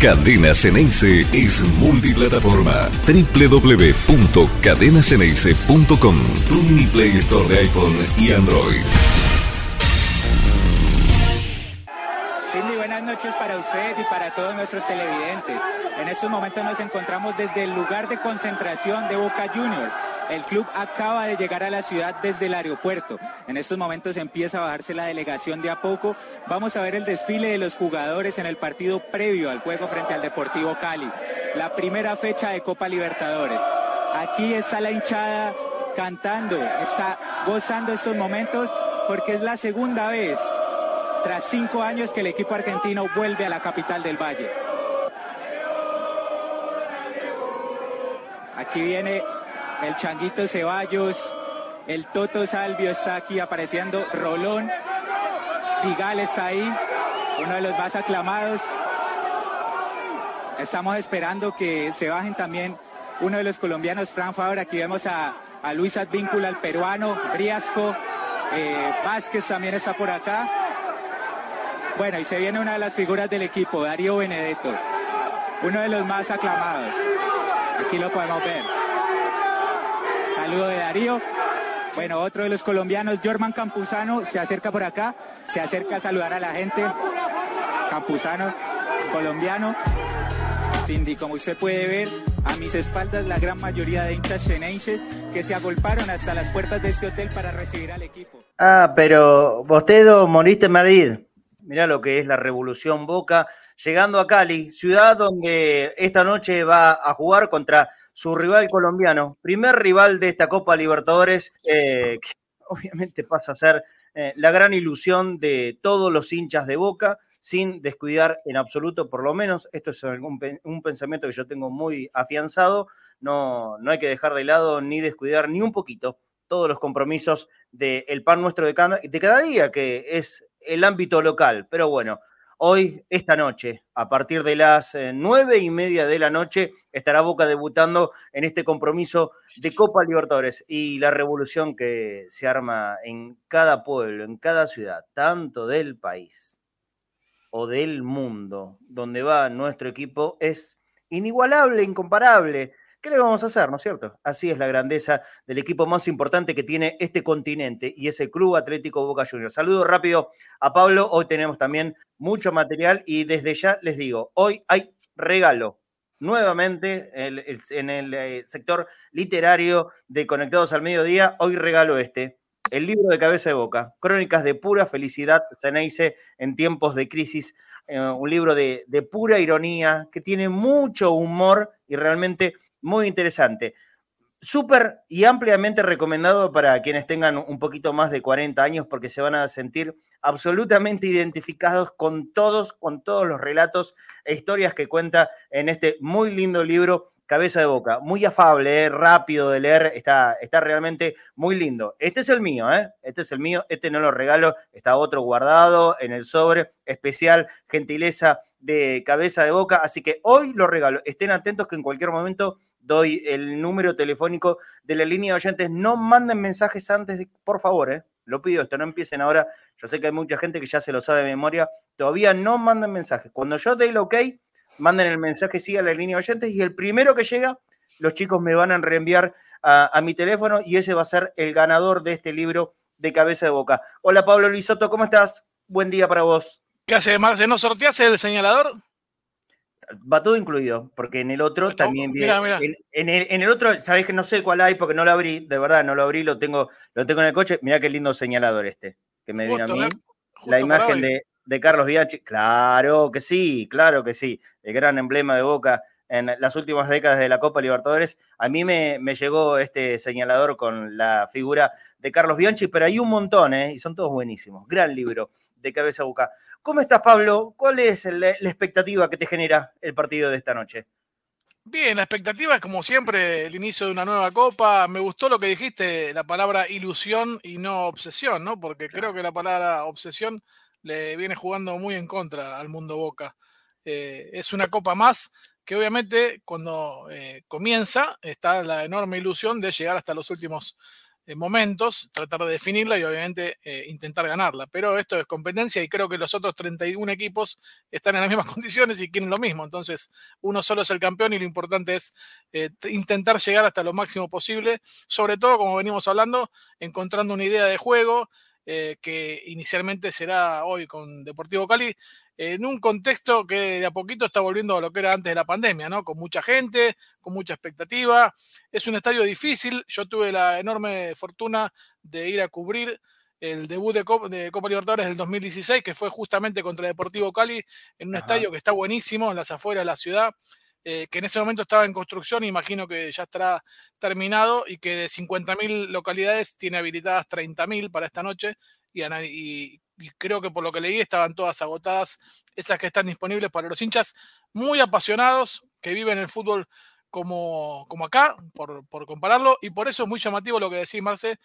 Cadena Ceneice es multiplataforma. www.cadenaceneice.com Tu mini Play Store de iPhone y Android. Cindy, buenas noches para usted y para todos nuestros televidentes. En estos momentos nos encontramos desde el lugar de concentración de Boca Juniors el club acaba de llegar a la ciudad desde el aeropuerto. En estos momentos empieza a bajarse la delegación de a poco. Vamos a ver el desfile de los jugadores en el partido previo al juego frente al Deportivo Cali. La primera fecha de Copa Libertadores. Aquí está la hinchada cantando, está gozando estos momentos porque es la segunda vez tras cinco años que el equipo argentino vuelve a la capital del Valle. Aquí viene el Changuito Ceballos, el Toto Salvio está aquí apareciendo, Rolón, Sigal está ahí, uno de los más aclamados. Estamos esperando que se bajen también uno de los colombianos, Fran Favor, aquí vemos a, Luis Advíncula, el peruano, Briasco, eh, Vázquez también está por acá. Bueno, y se viene una de las figuras del equipo, Darío Benedetto, uno de los más aclamados. Aquí lo podemos ver. Saludo de Darío. Bueno, otro de los colombianos, Jorman Campuzano, se acerca por acá, se acerca a saludar a la gente. Campuzano, colombiano. Cindy, como usted puede ver, a mis espaldas la gran mayoría de hinchas chenenses que se agolparon hasta las puertas de este hotel para recibir al equipo. Ah, pero Bostedo, moriste en Madrid. Mirá lo que es la revolución Boca, llegando a Cali, ciudad donde esta noche va a jugar contra su rival colombiano, primer rival de esta Copa Libertadores, eh, que obviamente pasa a ser eh, la gran ilusión de todos los hinchas de Boca, sin descuidar en absoluto, por lo menos, esto es un, pensamiento que yo tengo muy afianzado, no, no hay que dejar de lado ni descuidar ni un poquito todos los compromisos del pan nuestro de de cada día, que es el ámbito local. Pero bueno, Hoy, esta noche, a partir de las eh, nueve y media de la noche, estará Boca debutando en este compromiso de Copa Libertadores y la revolución que se arma en cada pueblo, en cada ciudad, tanto del país o del mundo, donde va nuestro equipo, es inigualable, incomparable. ¿Qué le vamos a hacer, no es cierto? Así es la grandeza del equipo más importante que tiene este continente y es el Club Atlético Boca Juniors. Saludo rápido a Pablo. Hoy tenemos también mucho material y desde ya les digo, hoy hay regalo nuevamente en el eh, sector literario de Conectados al Mediodía. Hoy regalo este, el libro de cabeza de boca, Crónicas de pura felicidad, Ceneice en tiempos de crisis, eh, un libro de pura ironía que tiene mucho humor y realmente muy interesante. Súper y ampliamente recomendado para quienes tengan un poquito más de 40 años porque se van a sentir absolutamente identificados con todos, con todos los relatos e historias que cuenta en este muy lindo libro Cabeza de Boca. Muy afable, eh, rápido de leer, está, está realmente muy lindo. Este es el mío, ¿eh? Este es el mío, este no lo regalo, está otro guardado en el sobre especial, gentileza de Cabeza de Boca, así que hoy lo regalo. Estén atentos que en cualquier momento doy el número telefónico de la línea de oyentes. No manden mensajes antes, de, por favor, ¿eh? lo pido esto, no empiecen ahora. Yo sé que hay mucha gente que ya se lo sabe de memoria. Todavía no manden mensajes. Cuando yo dé el ok, manden el mensaje, siga la línea de oyentes y el primero que llega, los chicos me van a reenviar a, mi teléfono y ese va a ser el ganador de este libro de cabeza de boca. Hola Pablo Lisoto, ¿cómo estás? Buen día para vos. ¿Qué hace, Marce? ¿No sorteaste el señalador? Va todo incluido, porque en el otro también viene. En, el, otro, sabés que no sé cuál hay porque no lo abrí, de verdad, no lo abrí, lo tengo, lo tengo en el coche. Mirá qué lindo señalador este, que me viene a mí. La imagen de, Carlos Bianchi, claro que sí, claro que sí, el gran emblema de Boca en las últimas décadas de la Copa Libertadores. A mí me, me llegó este señalador con la figura de Carlos Bianchi, pero hay un montón, ¿eh? y son todos buenísimos. Gran libro de cabeza a boca. ¿Cómo estás, Pablo? ¿Cuál es la expectativa que te genera el partido de esta noche? Bien, la expectativa es como siempre el inicio de una nueva copa. Me gustó lo que dijiste, la palabra ilusión y no obsesión, ¿no? Porque creo que la palabra obsesión le viene jugando muy en contra al mundo Boca. Eh, es una copa más que obviamente cuando eh, comienza está la enorme ilusión de llegar hasta los últimos momentos, tratar de definirla y obviamente eh, intentar ganarla. Pero esto es competencia y creo que los otros 31 equipos están en las mismas condiciones y quieren lo mismo. Entonces, uno solo es el campeón y lo importante es eh, intentar llegar hasta lo máximo posible, sobre todo, como venimos hablando, encontrando una idea de juego. que inicialmente será hoy con Deportivo Cali, en un contexto que de a poquito está volviendo a lo que era antes de la pandemia, ¿no? Con mucha gente, con mucha expectativa. Es un estadio difícil. Yo tuve la enorme fortuna de ir a cubrir el debut de Copa, Libertadores del 2016, que fue justamente contra Deportivo Cali, en un estadio que está buenísimo, en las afueras de la ciudad. Eh, que en ese momento estaba en construcción, imagino que ya estará terminado y que de 50.000 localidades tiene habilitadas 30.000 para esta noche y, y y creo que por lo que leí estaban todas agotadas, esas que están disponibles para los hinchas muy apasionados que viven el fútbol como, como acá, por, compararlo, y por eso es muy llamativo lo que decís, Marce,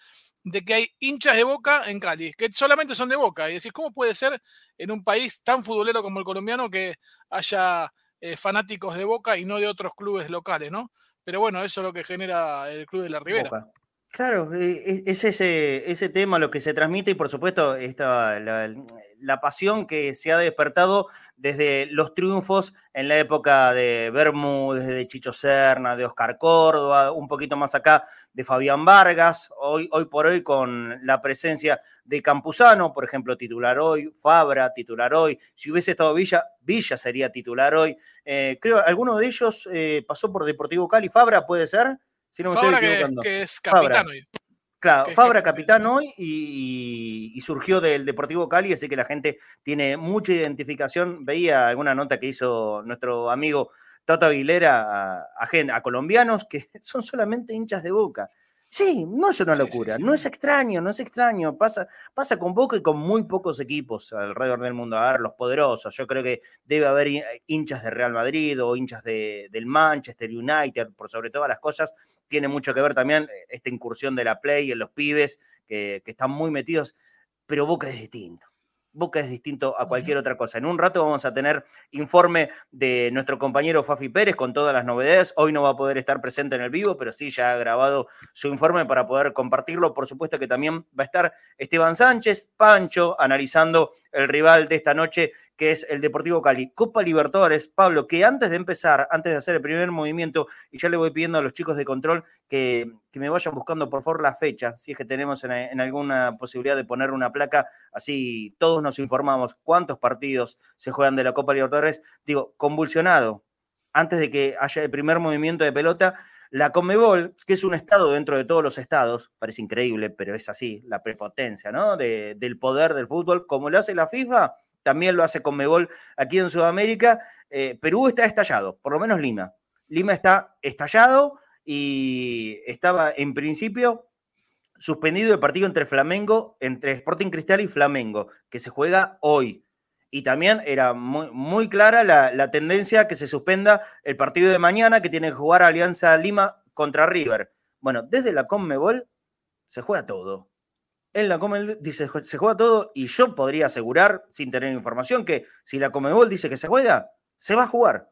de que hay hinchas de Boca en Cali, que solamente son de Boca, y decís, ¿cómo puede ser en un país tan futbolero como el colombiano que haya eh, fanáticos de Boca y no de otros clubes locales, ¿no? Pero bueno, eso es lo que genera el Club de la Ribera. Claro, e, e, es ese, ese tema lo que se transmite y por supuesto esta, la, pasión que se ha despertado desde los triunfos en la época de Bermúdez, de Chicho Serna, de Oscar Córdoba, un poquito más acá de Fabián Vargas, hoy, hoy por hoy con la presencia de Campuzano, por ejemplo, titular hoy, Fabra, titular hoy, si hubiese estado Villa, Villa sería titular hoy. Eh, creo, alguno de ellos eh, pasó por Deportivo Cali, Fabra puede ser. Fabra que, es capitán hoy. Claro, Fabra capitán hoy y, surgió del Deportivo Cali, así que la gente tiene mucha identificación. Veía alguna nota que hizo nuestro amigo Tato Aguilera a, a colombianos que son solamente hinchas de boca. Sí, no es una locura, no es extraño, no es extraño. Pasa, pasa con Boca y con muy pocos equipos alrededor del mundo. A ver, los poderosos. Yo creo que debe haber hinchas de Real Madrid o hinchas de, del Manchester United, por sobre todas las cosas. Tiene mucho que ver también eh, esta incursión de la Play en los pibes que, que están muy metidos. Pero Boca es distinto. Boca es distinto a cualquier otra cosa. En un rato vamos a tener informe de nuestro compañero Fafi Pérez con todas las novedades. Hoy no va a poder estar presente en el vivo, pero sí ya ha grabado su informe para poder compartirlo. Por supuesto que también va a estar Esteban Sánchez, Pancho, analizando el rival de esta noche que es el Deportivo Cali. Copa Libertadores, Pablo, que antes de empezar, antes de hacer el primer movimiento, y ya le voy pidiendo a los chicos de control que, me vayan buscando por favor la fecha, si es que tenemos en, alguna posibilidad de poner una placa, así todos nos informamos cuántos partidos se juegan de la Copa Libertadores. Digo, convulsionado, antes de que haya el primer movimiento de pelota, la Comebol, que es un estado dentro de todos los estados, parece increíble, pero es así, la prepotencia, ¿no? del poder del fútbol, como lo hace la FIFA, también lo hace con Mebol aquí en Sudamérica. Eh, Perú está estallado, por lo menos Lima. Lima está estallado y estaba en principio suspendido el partido entre Flamengo, entre Sporting Cristal y Flamengo, que se juega hoy. Y también era muy, muy clara la, la, tendencia que se suspenda el partido de mañana que tiene que jugar Alianza Lima contra River. Bueno, desde la Conmebol se juega todo en la Comebol dice se juega todo y yo podría asegurar, sin tener información, que si la Comebol dice que se juega, se va a jugar.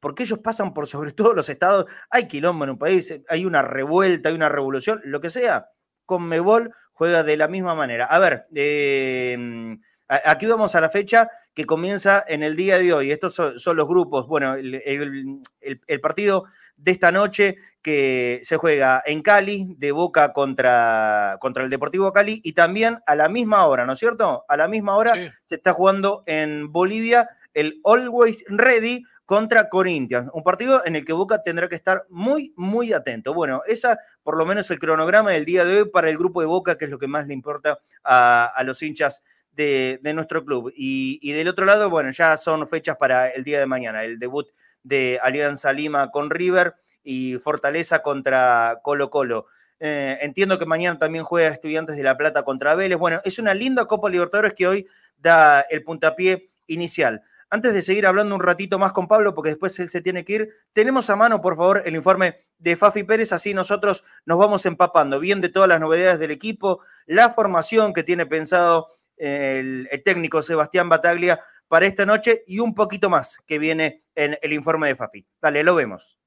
Porque ellos pasan por sobre todo los estados. Hay quilombo en un país, hay una revuelta, hay una revolución, lo que sea. Conmebol juega de la misma manera. A ver, em, aquí vamos a la fecha que comienza en el día de hoy. Estos son, los grupos. Bueno, el partido de esta noche que se juega en Cali, de Boca contra, contra el Deportivo Cali, y también a la misma hora, ¿no es cierto? A la misma hora se está jugando en Bolivia el Always Ready contra Corinthians, un partido en el que Boca tendrá que estar muy, muy atento. Bueno, esa por lo menos el cronograma del día de hoy para el grupo de Boca, que es lo que más le importa a, los hinchas de, nuestro club. Y, y, del otro lado, bueno, ya son fechas para el día de mañana, el debut de Alianza Lima con River y Fortaleza contra Colo Colo. Eh, entiendo que mañana también juega Estudiantes de La Plata contra Vélez. Bueno, es una linda Copa Libertadores que hoy da el puntapié inicial. Antes de seguir hablando un ratito más con Pablo, porque después él se tiene que ir, tenemos a mano, por favor, el informe de Fafi Pérez, así nosotros nos vamos empapando bien de todas las novedades del equipo, la formación que tiene pensado el, el técnico Sebastián Bataglia para esta noche y un poquito más que viene en el informe de Fafi. Dale, lo vemos.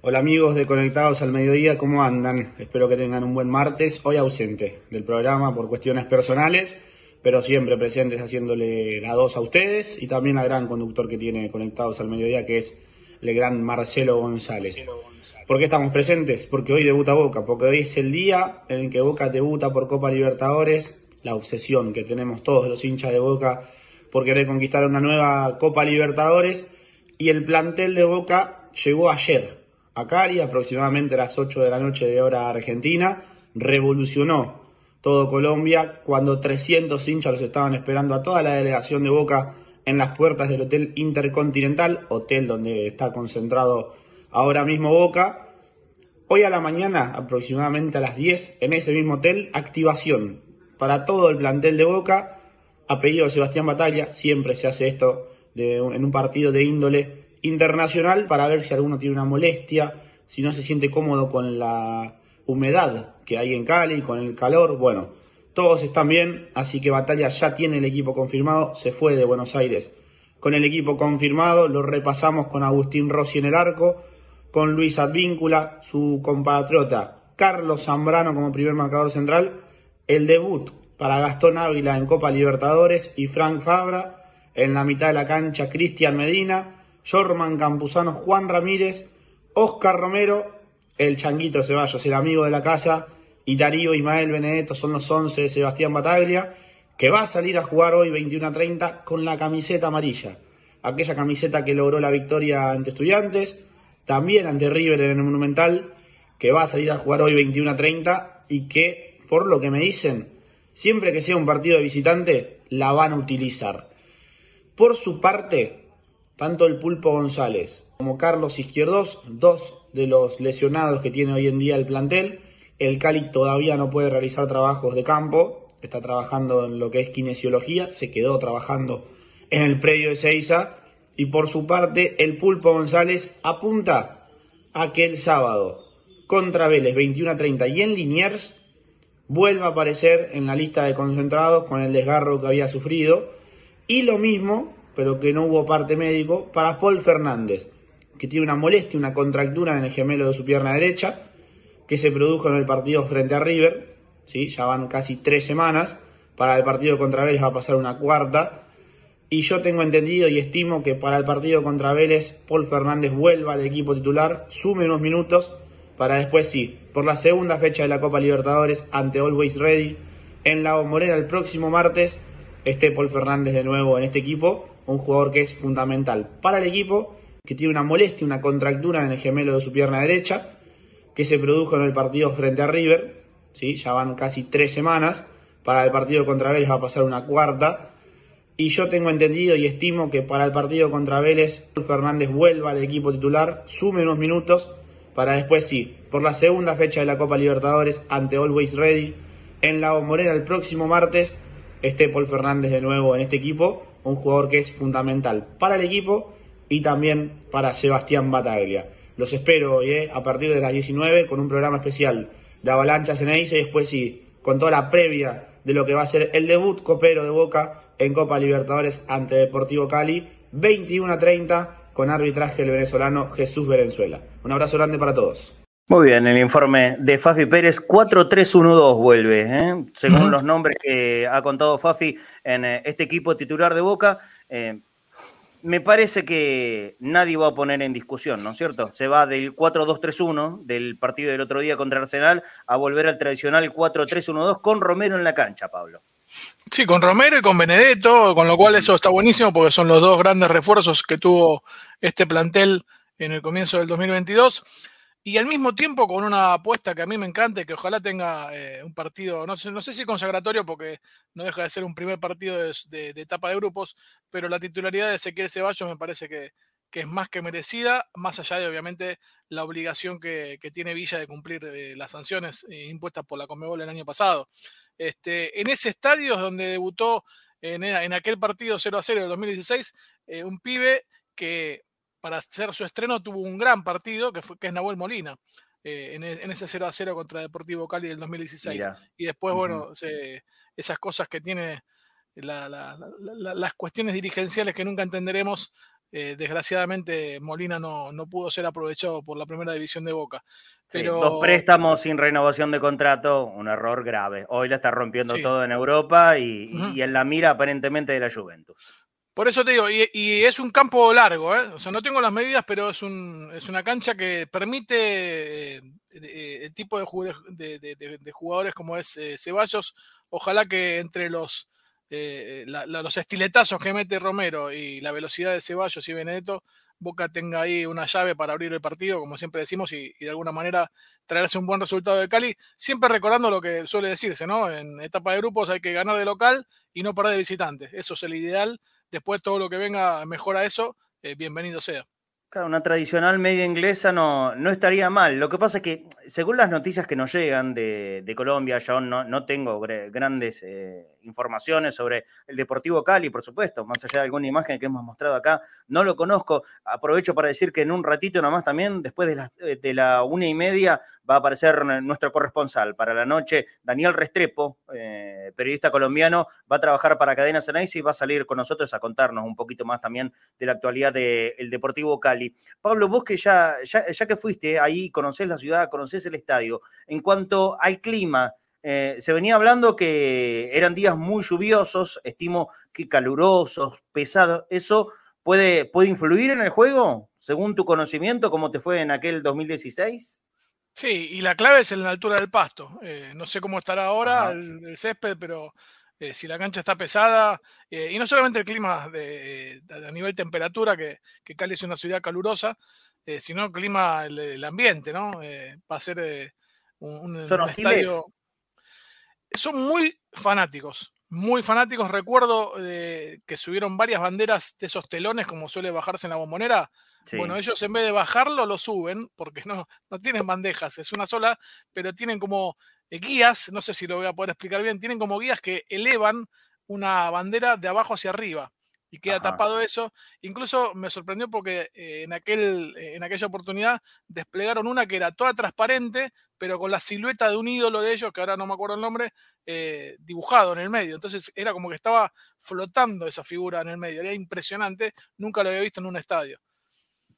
Hola amigos de Conectados al Mediodía, ¿cómo andan? Espero que tengan un buen martes. Hoy ausente del programa por cuestiones personales, pero siempre presentes haciéndole la dos a ustedes y también al gran conductor que tiene Conectados al Mediodía, que es el gran Marcelo González. ¿Por qué estamos presentes? Porque hoy debuta Boca, porque hoy es el día en el que Boca debuta por Copa Libertadores, la obsesión que tenemos todos los hinchas de Boca por querer conquistar una nueva Copa Libertadores y el plantel de Boca llegó ayer a Cali, aproximadamente a las 8 de la noche de hora argentina, revolucionó todo Colombia cuando 300 hinchas los estaban esperando a toda la delegación de Boca en las puertas del Hotel Intercontinental, hotel donde está concentrado ahora mismo Boca. Hoy a la mañana, aproximadamente a las 10, en ese mismo hotel, activación para todo el plantel de Boca, apellido Sebastián Batalla, siempre se hace esto en un partido de índole internacional para ver si alguno tiene una molestia, si no se siente cómodo con la humedad que hay en Cali, con el calor. Bueno, todos están bien, así que Batalla ya tiene el equipo confirmado, se fue de Buenos Aires con el equipo confirmado, lo repasamos con Agustín Rossi en el arco, con Luis Advíncula, su compatriota Carlos Zambrano como primer marcador central, el debut para Gastón Ávila en Copa Libertadores y Frank Fabra, en la mitad de la cancha Cristian Medina, Jorman Campuzano, Juan Ramírez, Oscar Romero, el Changuito Ceballos, el amigo de la casa, y Darío Ismael Benedetto son los 11 de Sebastián Bataglia, que va a salir a jugar hoy 21 a 30 con la camiseta amarilla. Aquella camiseta que logró la victoria ante Estudiantes, también ante River en el Monumental, que va a salir a jugar hoy 21 a 30 y que, por lo que me dicen, siempre que sea un partido de visitante, la van a utilizar. Por su parte, tanto el Pulpo González como Carlos Izquierdos, dos de los lesionados que tiene hoy en día el plantel. El Cali todavía no puede realizar trabajos de campo, está trabajando en lo que es kinesiología, se quedó trabajando en el predio de Seiza. Y por su parte, el Pulpo González apunta a que el sábado contra Vélez 21 a 30 y en Liniers vuelva a aparecer en la lista de concentrados con el desgarro que había sufrido. Y lo mismo pero que no hubo parte médico, para Paul Fernández, que tiene una molestia, una contractura en el gemelo de su pierna derecha, que se produjo en el partido frente a River, ¿sí? ya van casi tres semanas, para el partido contra Vélez va a pasar una cuarta, y yo tengo entendido y estimo que para el partido contra Vélez, Paul Fernández vuelva al equipo titular, sume unos minutos, para después sí, por la segunda fecha de la Copa Libertadores ante Always Ready, en la Morena el próximo martes, esté Paul Fernández de nuevo en este equipo, un jugador que es fundamental para el equipo, que tiene una molestia, una contractura en el gemelo de su pierna derecha, que se produjo en el partido frente a River, ¿sí? ya van casi tres semanas, para el partido contra Vélez va a pasar una cuarta, y yo tengo entendido y estimo que para el partido contra Vélez, Fernández vuelva al equipo titular, sume unos minutos, para después sí, por la segunda fecha de la Copa Libertadores ante Always Ready, en la Morena el próximo martes, esté Paul Fernández de nuevo en este equipo, un jugador que es fundamental para el equipo y también para Sebastián Bataglia. Los espero hoy, eh, a partir de las 19 con un programa especial de Avalancha Ceneice y después sí, con toda la previa de lo que va a ser el debut copero de Boca en Copa Libertadores ante Deportivo Cali, 21 a 30 con arbitraje el venezolano Jesús Venezuela. Un abrazo grande para todos. Muy bien, el informe de Fafi Pérez, 4-3-1-2 vuelve, ¿eh? según los nombres que ha contado Fafi en eh, este equipo titular de Boca. Eh, me parece que nadie va a poner en discusión, ¿no es cierto? Se va del 4-2-3-1 del partido del otro día contra Arsenal a volver al tradicional 4-3-1-2 con Romero en la cancha, Pablo. Sí, con Romero y con Benedetto, con lo cual eso está buenísimo porque son los dos grandes refuerzos que tuvo este plantel en el comienzo del 2022 y al mismo tiempo con una apuesta que a mí me encanta y que ojalá tenga eh, un partido, no sé, no sé si consagratorio porque no deja de ser un primer partido de, etapa de grupos, pero la titularidad de Ezequiel Ceballos me parece que, es más que merecida, más allá de obviamente la obligación que, tiene Villa de cumplir eh, las sanciones eh, impuestas por la Conmebol el año pasado. Este, en ese estadio es donde debutó en, en aquel partido 0 a 0 del 2016, un pibe que para hacer su estreno tuvo un gran partido, que, fue, que es Nahuel Molina, eh, e, en, ese 0 a 0 contra Deportivo Cali del 2016. Y después, bueno, esas cosas que tiene las cuestiones dirigenciales que nunca entenderemos, desgraciadamente Molina no, no, pudo ser aprovechado por la primera división de Boca. Pero... dos préstamos sin renovación de contrato, un error grave. Hoy la está rompiendo todo en Europa y, y, en la mira aparentemente de la Juventus. Por eso te digo, y, es un campo largo, ¿eh? o sea, no tengo las medidas, pero es, un, es una cancha que permite eh, eh, el tipo de, de, jugadores como es Ceballos. Ojalá que entre los, los estiletazos que mete Romero y la velocidad de Ceballos y Benedetto, Boca tenga ahí una llave para abrir el partido, como siempre decimos, y, de alguna manera traerse un buen resultado de Cali, siempre recordando lo que suele decirse, ¿no? En etapa de grupos hay que ganar de local y no perder de visitante. Eso es el ideal Después todo lo que venga mejora eso, eh, bienvenido sea. Claro, una tradicional media inglesa no, no estaría mal. Lo que pasa es que, según las noticias que nos llegan de, Colombia, yo no, no tengo grandes eh, informaciones sobre el Deportivo Cali, por supuesto, más allá de alguna imagen que hemos mostrado acá, no lo conozco. Aprovecho para decir que en un ratito nomás también, después de la, eh, de la una y media, va a aparecer nuestro corresponsal para la noche, Daniel Restrepo, eh, periodista colombiano, va a trabajar para Cadena Ceneice y va a salir con nosotros a contarnos un poquito más también de la actualidad del Deportivo Cali. Pablo, vos que ya, ya, ya que fuiste ahí, conocés la ciudad, conocés el estadio, en cuanto al clima, eh, se venía hablando que eran días muy lluviosos, estimo que calurosos, pesados. ¿Eso puede, puede influir en el juego, según tu conocimiento, como te fue en aquel 2016? Sí, y la clave es en la altura del pasto. Eh, no sé cómo estará ahora el, césped, pero eh, si la cancha está pesada, y no solamente el clima de, a nivel temperatura, que, que, Cali es una ciudad calurosa, sino el clima, el, ambiente, ¿no? va a ser un, un, estadio son muy fanáticos, muy fanáticos. Recuerdo eh, que subieron varias banderas de esos telones, como suele bajarse en la bombonera. Bueno, ellos en vez de bajarlo, lo suben, porque no, no tienen bandejas, es una sola, pero tienen como eh, guías, no sé si lo voy a poder explicar bien, tienen como guías que elevan una bandera de abajo hacia arriba y queda tapado eso. Incluso me sorprendió porque eh, en, aquel, eh, en aquella oportunidad desplegaron una que era toda transparente, pero con la silueta de un ídolo de ellos, que ahora no me acuerdo el nombre, eh, dibujado en el medio. Entonces era como que estaba flotando esa figura en el medio. Era impresionante, nunca lo había visto en un estadio.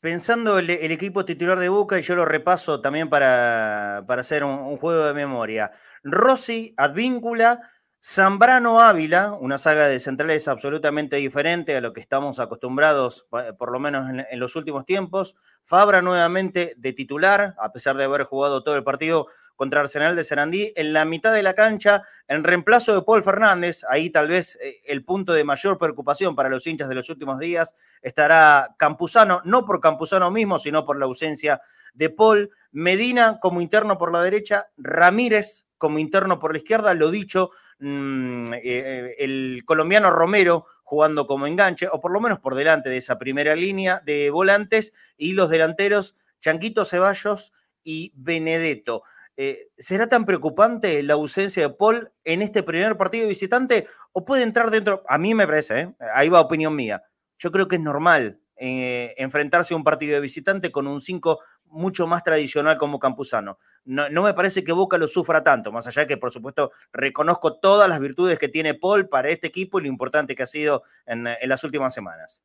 Pensando el, el equipo titular de Boca, y yo lo repaso también para, para hacer un, un juego de memoria. Rossi, Advíncula, Zambrano Ávila, una saga de centrales absolutamente diferente a lo que estamos acostumbrados, por lo menos en, los últimos tiempos. Fabra nuevamente de titular, a pesar de haber jugado todo el partido contra Arsenal de Serandí, en la mitad de la cancha, en reemplazo de Paul Fernández, ahí tal vez eh, el punto de mayor preocupación para los hinchas de los últimos días, estará Campuzano, no por Campuzano mismo, sino por la ausencia de Paul, Medina como interno por la derecha, Ramírez como interno por la izquierda, lo dicho, mm, eh, eh, el colombiano Romero jugando como enganche, o por lo menos por delante de esa primera línea de volantes, y los delanteros Chanquito Ceballos y Benedetto. Eh, ¿Será tan preocupante la ausencia de Paul en este primer partido visitante o puede entrar dentro? A mí me parece, ahí va opinión mía. Yo creo que es normal enfrentarse a un partido de visitante con un 5 mucho más tradicional como Campuzano. No, me parece que Boca lo sufra tanto, más allá de que, por supuesto, reconozco todas las virtudes que tiene Paul para este equipo y lo importante que ha sido en, las últimas semanas.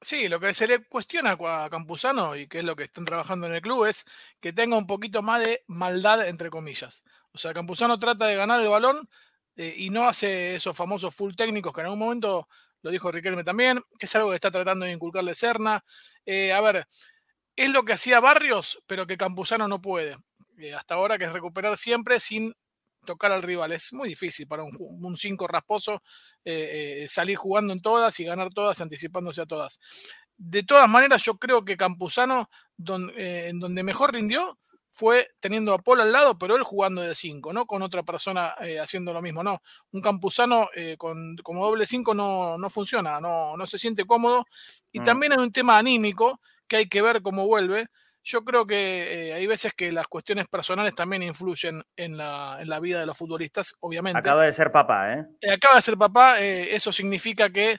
Sí, lo que se le cuestiona a Campuzano y que es lo que están trabajando en el club es que tenga un poquito más de maldad, entre comillas. O sea, Campuzano trata de ganar el balón eh, y no hace esos famosos full técnicos que en algún momento lo dijo Riquelme también, que es algo que está tratando de inculcarle Serna. Eh, a ver, es lo que hacía Barrios, pero que Campuzano no puede. Eh, hasta ahora, que es recuperar siempre sin tocar al rival. Es muy difícil para un 5 rasposo eh, eh, salir jugando en todas y ganar todas, anticipándose a todas. De todas maneras, yo creo que Campuzano, en donde mejor rindió, fue teniendo a Paul al lado, pero él jugando de 5, ¿no? Con otra persona haciendo lo mismo, ¿no? Un Campuzano con, como doble 5 no, no, funciona, no, no se siente cómodo. Y mm. también hay un tema anímico que hay que ver cómo vuelve. Yo creo que eh, hay veces que las cuestiones personales también influyen en la, en la, vida de los futbolistas, obviamente. Acaba de ser papá, ¿eh? eh acaba de ser papá, eh, eso significa que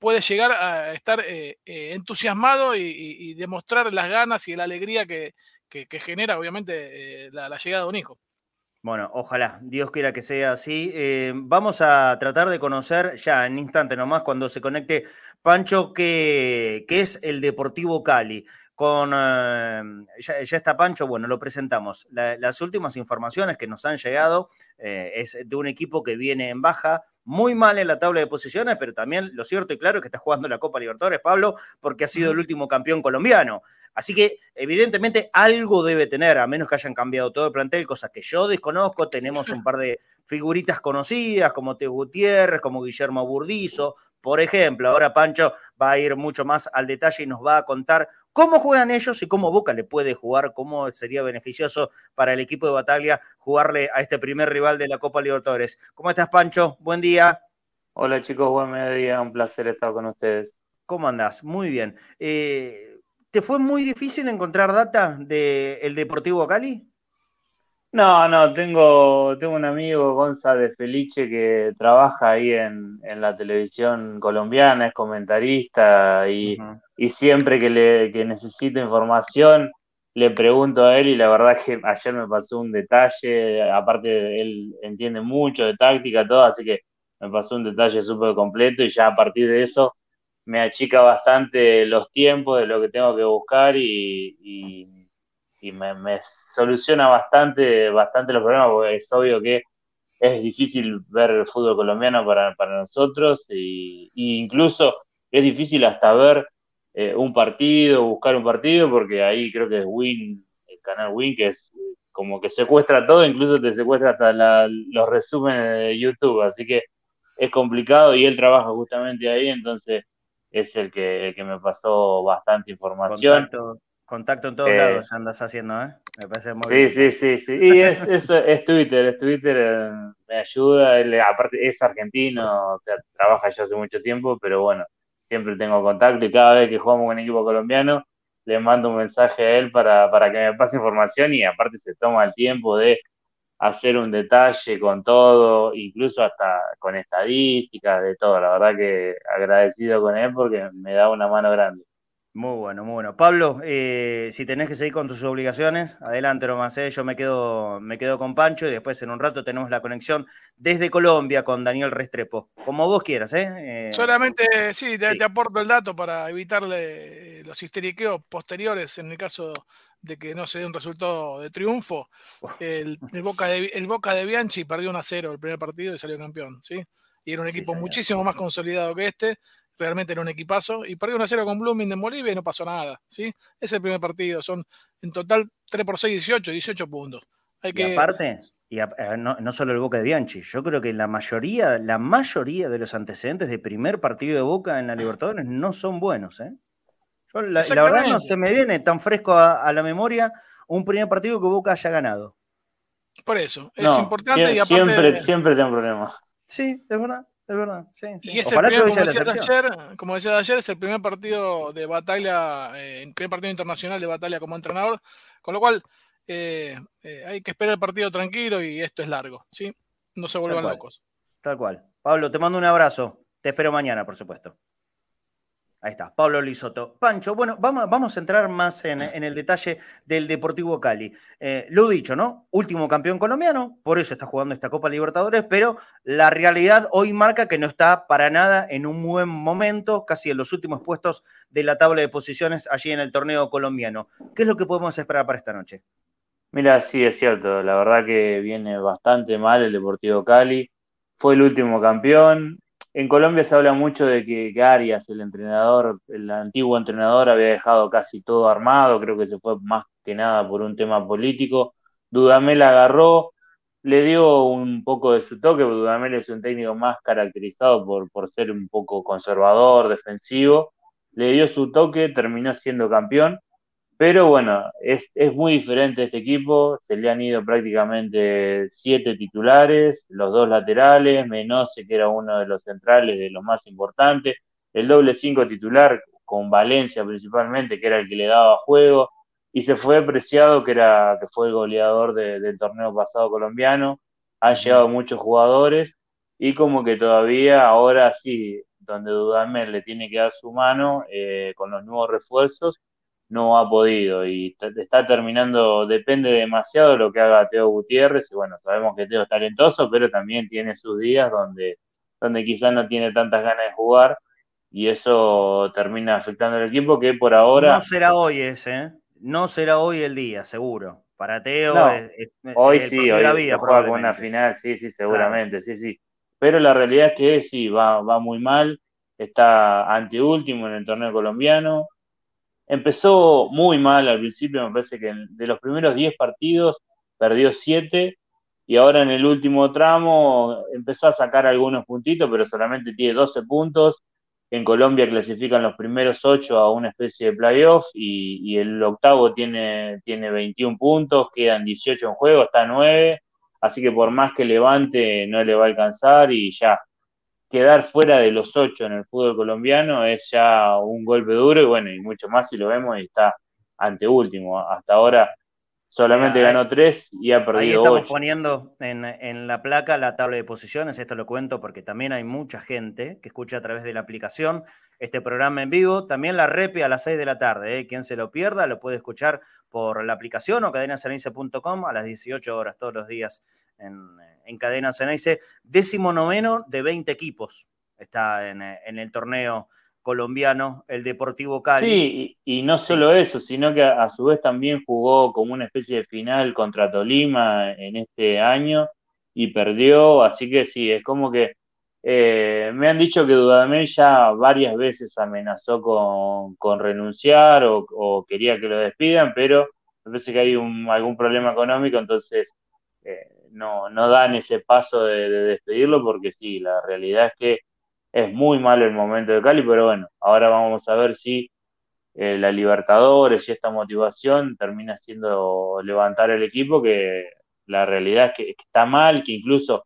puede llegar a estar entusiasmado y, demostrar las ganas y la alegría que, que, genera, obviamente, la, llegada de un hijo. Bueno, ojalá, Dios quiera que sea así. Eh, vamos a tratar de conocer ya en instante nomás cuando se conecte Pancho, qué, es el Deportivo Cali. Con, eh, ya, está Pancho, bueno, lo presentamos. las últimas informaciones que nos han llegado eh, es de un equipo que viene en baja, muy mal en la tabla de posiciones, pero también lo cierto y claro es que está jugando la Copa Libertadores, Pablo, porque ha sido el último campeón colombiano. Así que evidentemente algo debe tener, a menos que hayan cambiado todo el plantel, cosas que yo desconozco. Tenemos un par de figuritas conocidas como Teo Gutiérrez, como Guillermo Burdizo, por ejemplo. Ahora Pancho va a ir mucho más al detalle y nos va a contar cómo juegan ellos y cómo Boca le puede jugar, cómo sería beneficioso para el equipo de Batalla jugarle a este primer rival de la Copa Libertadores. ¿Cómo estás, Pancho? Buen día. Hola chicos, buen mediodía, un placer estar con ustedes. ¿Cómo andás? Muy bien. Eh, ¿Te fue muy difícil encontrar data del Deportivo Cali? No, no, tengo, tengo un amigo, Gonza de Felice, que trabaja ahí en, la televisión colombiana, es comentarista y, siempre que, le, que necesito información le pregunto a él y la verdad que ayer me pasó un detalle, aparte él entiende mucho de táctica, todo, así que me pasó un detalle súper completo y ya a partir de eso me achica bastante los tiempos de lo que tengo que buscar y y me, soluciona bastante, bastante los problemas, porque es obvio que es difícil ver el fútbol colombiano para, nosotros, y, incluso es difícil hasta ver eh, un partido, buscar un partido, porque ahí creo que es Win, el canal Win, que es como que secuestra todo, incluso te secuestra hasta los resúmenes de YouTube, así que es complicado y él trabaja justamente ahí, entonces es el que, el que me pasó bastante información. En todos eh, lados andas haciendo, ¿eh? Me parece muy sí, Sí, sí, sí. Y es, es, es Twitter, es Twitter, eh, me ayuda. aparte, es argentino, o sea, trabaja ya hace mucho tiempo, pero bueno, siempre tengo contacto y cada vez que jugamos con un equipo colombiano, le mando un mensaje a él para, para que me pase información y aparte se toma el tiempo de hacer un detalle con todo, incluso hasta con estadísticas, de todo. La verdad que agradecido con él porque me da una mano grande. Muy bueno, muy bueno. Pablo, eh, si tenés que seguir con tus obligaciones, adelante nomás, eh. yo me quedo, me quedo con Pancho y después en un rato tenemos la conexión desde Colombia con Daniel Restrepo, como vos quieras. ¿eh? eh Solamente, sí, te, aporto el dato para evitarle los histeriqueos posteriores en el caso de que no se dé un resultado de triunfo. El, Boca, de, el Boca de Bianchi perdió 1 a 0 el primer partido y salió campeón, ¿sí? Y era un equipo muchísimo más consolidado que este realmente era un equipazo, y perdió 1-0 con Blooming en Bolivia y no pasó nada, ¿sí? Es el primer partido, son en total 3 por 6, 18, 18 puntos. Hay y aparte, y eh, no, solo el Boca de Bianchi, yo creo que la mayoría, la mayoría de los antecedentes de primer partido de Boca en la Libertadores no son buenos, ¿eh? la, verdad no se me viene tan fresco a, la memoria un primer partido que Boca haya ganado. Por eso, es importante y aparte... Siempre, siempre tengo problemas. Sí, es verdad es verdad. Sí, Y es el primer, como, decía ayer, como decía ayer, es el primer partido de batalla, eh, el primer partido internacional de batalla como entrenador, con lo cual eh, eh, hay que esperar el partido tranquilo y esto es largo, ¿sí? No se vuelvan locos. Tal cual. Pablo, te mando un abrazo. Te espero mañana, por supuesto. Ahí está, Pablo Lisoto. Pancho, bueno, vamos, vamos a entrar más en, el detalle del Deportivo Cali. Eh, lo dicho, ¿no? Último campeón colombiano, por eso está jugando esta Copa Libertadores, pero la realidad hoy marca que no está para nada en un buen momento, casi en los últimos puestos de la tabla de posiciones allí en el torneo colombiano. ¿Qué es lo que podemos esperar para esta noche? Mira, sí, es cierto, la verdad que viene bastante mal el Deportivo Cali. Fue el último campeón, en Colombia se habla mucho de que, Arias, el entrenador, el antiguo entrenador, había dejado casi todo armado, creo que se fue más que nada por un tema político. Dudamel agarró, le dio un poco de su toque, Dudamel es un técnico más caracterizado por, por ser un poco conservador, defensivo. Le dio su toque, terminó siendo campeón pero bueno, es, muy diferente este equipo. Se le han ido prácticamente siete titulares, los dos laterales, Menose, que era uno de los centrales, de los más importantes, el doble cinco titular, con Valencia principalmente, que era el que le daba juego, y se fue Preciado, que, era, que fue el goleador del torneo pasado colombiano. Han llegado muchos jugadores, y como que todavía ahora sí, donde Dudamel le tiene que dar su mano eh, con los nuevos refuerzos no ha podido y está terminando, depende demasiado de lo que haga Teo Gutiérrez y bueno, sabemos que Teo es talentoso, pero también tiene sus días donde, donde quizás no tiene tantas ganas de jugar y eso termina afectando al equipo que por ahora... No será hoy ese, ¿eh? no será hoy el día, seguro. Para Teo hoy sí, hoy vida, juega con una final, sí, sí, seguramente, sí, sí. Pero la realidad es que sí, va, va muy mal, está anteúltimo en el torneo colombiano, Empezó muy mal al principio, me parece que de los primeros 10 partidos perdió 7 y ahora en el último tramo empezó a sacar algunos puntitos, pero solamente tiene 12 puntos. En Colombia clasifican los primeros 8 a una especie de playoff y, y el octavo tiene, tiene 21 puntos, quedan 18 en juego, está 9, así que por más que levante no le va a alcanzar y ya quedar fuera de los ocho en el fútbol colombiano es ya un golpe duro y bueno, y mucho más si lo vemos y está ante último. Hasta ahora solamente ganó tres y ha perdido ahí estamos poniendo en, en, la placa la tabla de posiciones, esto lo cuento porque también hay mucha gente que escucha a través de la aplicación este programa en vivo, también la repe a las 6 de la tarde, ¿eh? quien se lo pierda lo puede escuchar por la aplicación o cadenasanice.com a las 18 horas todos los días en en cadena Ceneice, décimo noveno de 20 equipos está en, el torneo colombiano, el Deportivo Cali. Sí, y, no solo eso, sino que a, su vez también jugó como una especie de final contra Tolima en este año y perdió, así que sí, es como que eh, me han dicho que Dudamel ya varias veces amenazó con, renunciar o, quería que lo despidan, pero me parece que hay algún problema económico, entonces eh, no, no dan ese paso de, despedirlo porque sí, la realidad es que es muy malo el momento de Cali, pero bueno, ahora vamos a ver si eh, la Libertadores y esta motivación termina siendo levantar el equipo, que la realidad es que, está mal, que incluso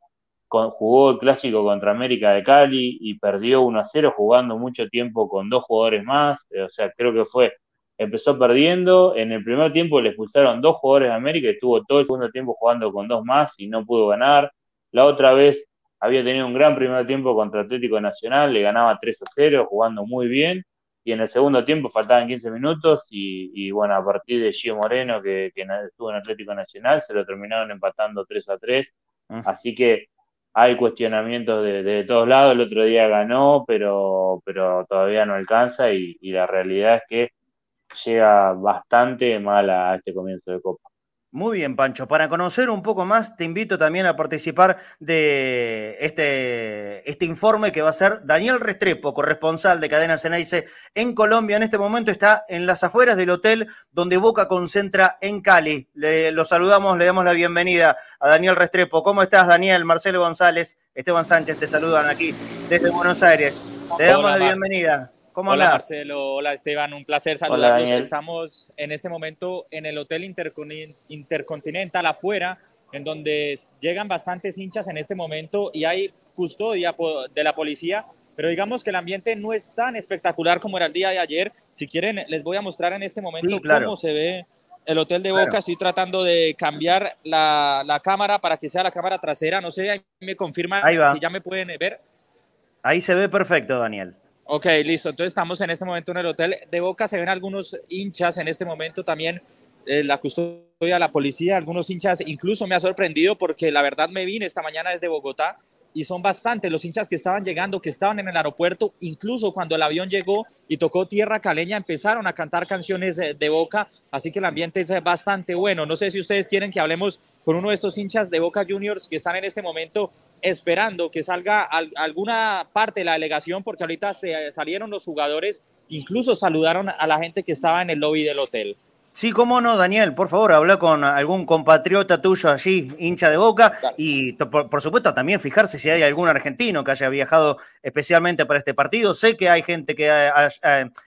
jugó el clásico contra América de Cali y perdió 1 a 0 jugando mucho tiempo con dos jugadores más, o sea, creo que fue empezó perdiendo. En el primer tiempo le expulsaron dos jugadores de América y estuvo todo el segundo tiempo jugando con dos más y no pudo ganar. La otra vez había tenido un gran primer tiempo contra Atlético Nacional, le ganaba 3 a 0, jugando muy bien. Y en el segundo tiempo faltaban 15 minutos y, bueno, a partir de Gio Moreno, que, estuvo en Atlético Nacional, se lo terminaron empatando 3 a 3. Ah. Así que hay cuestionamientos de, todos lados. El otro día ganó, pero, pero todavía no alcanza y la realidad es que llega bastante mal a este comienzo de Copa. Muy bien, Pancho. Para conocer un poco más, te invito también a participar de este, este informe que va a ser Daniel Restrepo, corresponsal de Cadena Ceneice en Colombia. En este momento está en las afueras del hotel donde Boca concentra en Cali. Le, lo saludamos, le damos la bienvenida a Daniel Restrepo. ¿Cómo estás, Daniel? Marcelo González, Esteban Sánchez te saludan aquí desde Buenos Aires. Le damos la bienvenida. ¿Cómo hola Marcelo, hola Esteban, un placer saludarlos. Estamos en este momento en el Hotel Intercontinental afuera, en donde llegan bastantes hinchas en este momento y hay custodia de la policía, pero digamos que el ambiente no es tan espectacular como era el día de ayer. Si quieren, les voy a mostrar en este momento cómo se ve el Hotel de Boca. Estoy tratando de cambiar la, la, cámara para que sea la cámara trasera. No sé, ahí me confirma si ya me pueden ver. Ahí se ve perfecto, Daniel. Ok, listo. Entonces estamos en este momento en el hotel de Boca. Se ven algunos hinchas en este momento también. Eh, la custodia, la policía, algunos hinchas. Incluso me ha sorprendido porque la verdad me vine esta mañana desde Bogotá y son bastantes los hinchas que estaban llegando, que estaban en el aeropuerto. Incluso cuando el avión llegó y tocó tierra caleña, empezaron a cantar canciones de Boca. Así que el ambiente es bastante bueno. No sé si ustedes quieren que hablemos con uno de estos hinchas de Boca Juniors que están en este momento esperando que salga alguna parte de la delegación, porque ahorita se salieron los jugadores, incluso saludaron a la gente que estaba en el lobby del hotel. Sí, cómo no, Daniel, por favor, habla con algún compatriota tuyo allí, hincha de boca, y por, supuesto también fijarse si hay algún argentino que haya viajado especialmente para este partido. Sé que hay gente que ha,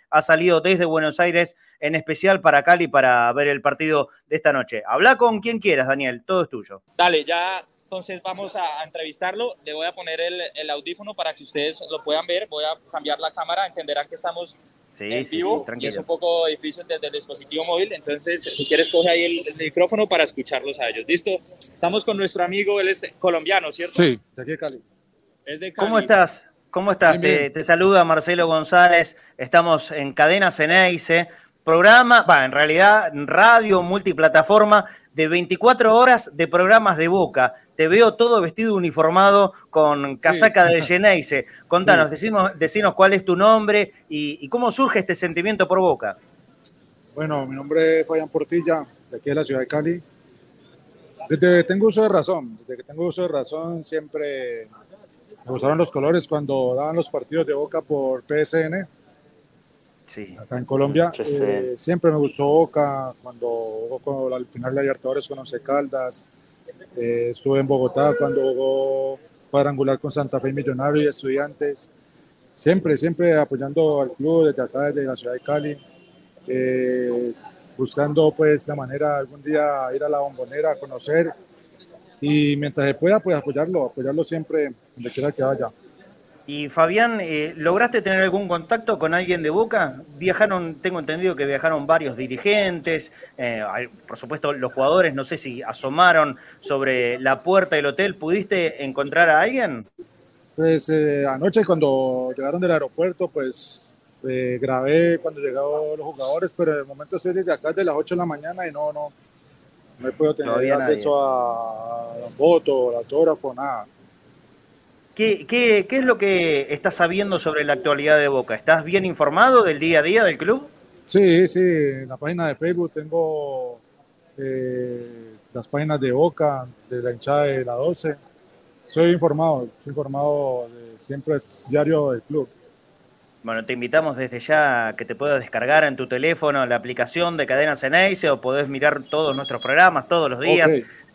ha salido desde Buenos Aires en especial para Cali para ver el partido de esta noche. Habla con quien quieras, Daniel, todo es tuyo. Dale, ya entonces vamos a, entrevistarlo. Le voy a poner el, audífono para que ustedes lo puedan ver. Voy a cambiar la cámara, entenderán que estamos en vivo y es un poco difícil desde el dispositivo móvil. Entonces, si quieres, coge ahí el, micrófono para escucharlos a ellos. ¿Listo? Estamos con nuestro amigo, él es colombiano, ¿cierto? Sí, de aquí de Cali. Es de Cali. ¿Cómo estás? ¿Cómo estás? Te, saluda Marcelo González. Estamos en Cadena Ceneice programa, va, en realidad radio, multiplataforma, de 24 horas de programas de Boca. Te veo todo vestido uniformado con casaca de Geneise. Contanos, decinos, cuál es tu nombre y, cómo surge este sentimiento por Boca. Bueno, mi nombre es Fabián Portilla, de aquí de la ciudad de Cali. Desde que tengo uso de razón, desde que tengo uso de razón siempre me gustaron los colores cuando daban los partidos de Boca por PSN acá en Colombia. Eh, siempre me gustó Boca, cuando jugó al final de Libertadores con Once Caldas. Eh, estuve en Bogotá cuando jugó cuadrangular con Santa Fe Millonario y Estudiantes. Siempre, siempre apoyando al club desde acá, desde la ciudad de Cali. Eh, buscando pues la manera algún día ir a la bombonera, a conocer y mientras se pueda pues apoyarlo, apoyarlo siempre donde quiera que vaya. Y Fabián, eh, ¿lograste tener algún contacto con alguien de Boca? Viajaron, tengo entendido que viajaron varios dirigentes, eh, por supuesto los jugadores, no sé si asomaron sobre la puerta del hotel, ¿pudiste encontrar a alguien? Pues eh, anoche cuando llegaron del aeropuerto, pues grabé cuando llegaron los jugadores, pero en el momento estoy desde acá de las 8 de la mañana y no, no, no he podido tener acceso a, a la foto, al autógrafo, nada. ¿Qué, es lo que estás sabiendo sobre la actualidad de Boca? ¿Estás bien informado del día a día del club? Sí, sí, en la página de Facebook tengo eh, las páginas de Boca, de la hinchada de la 12. Soy informado, soy informado de, siempre diario del club. Bueno, te invitamos desde ya a que te puedas descargar en tu teléfono la aplicación de Cadena Ceneice o podés mirar todos nuestros programas todos los días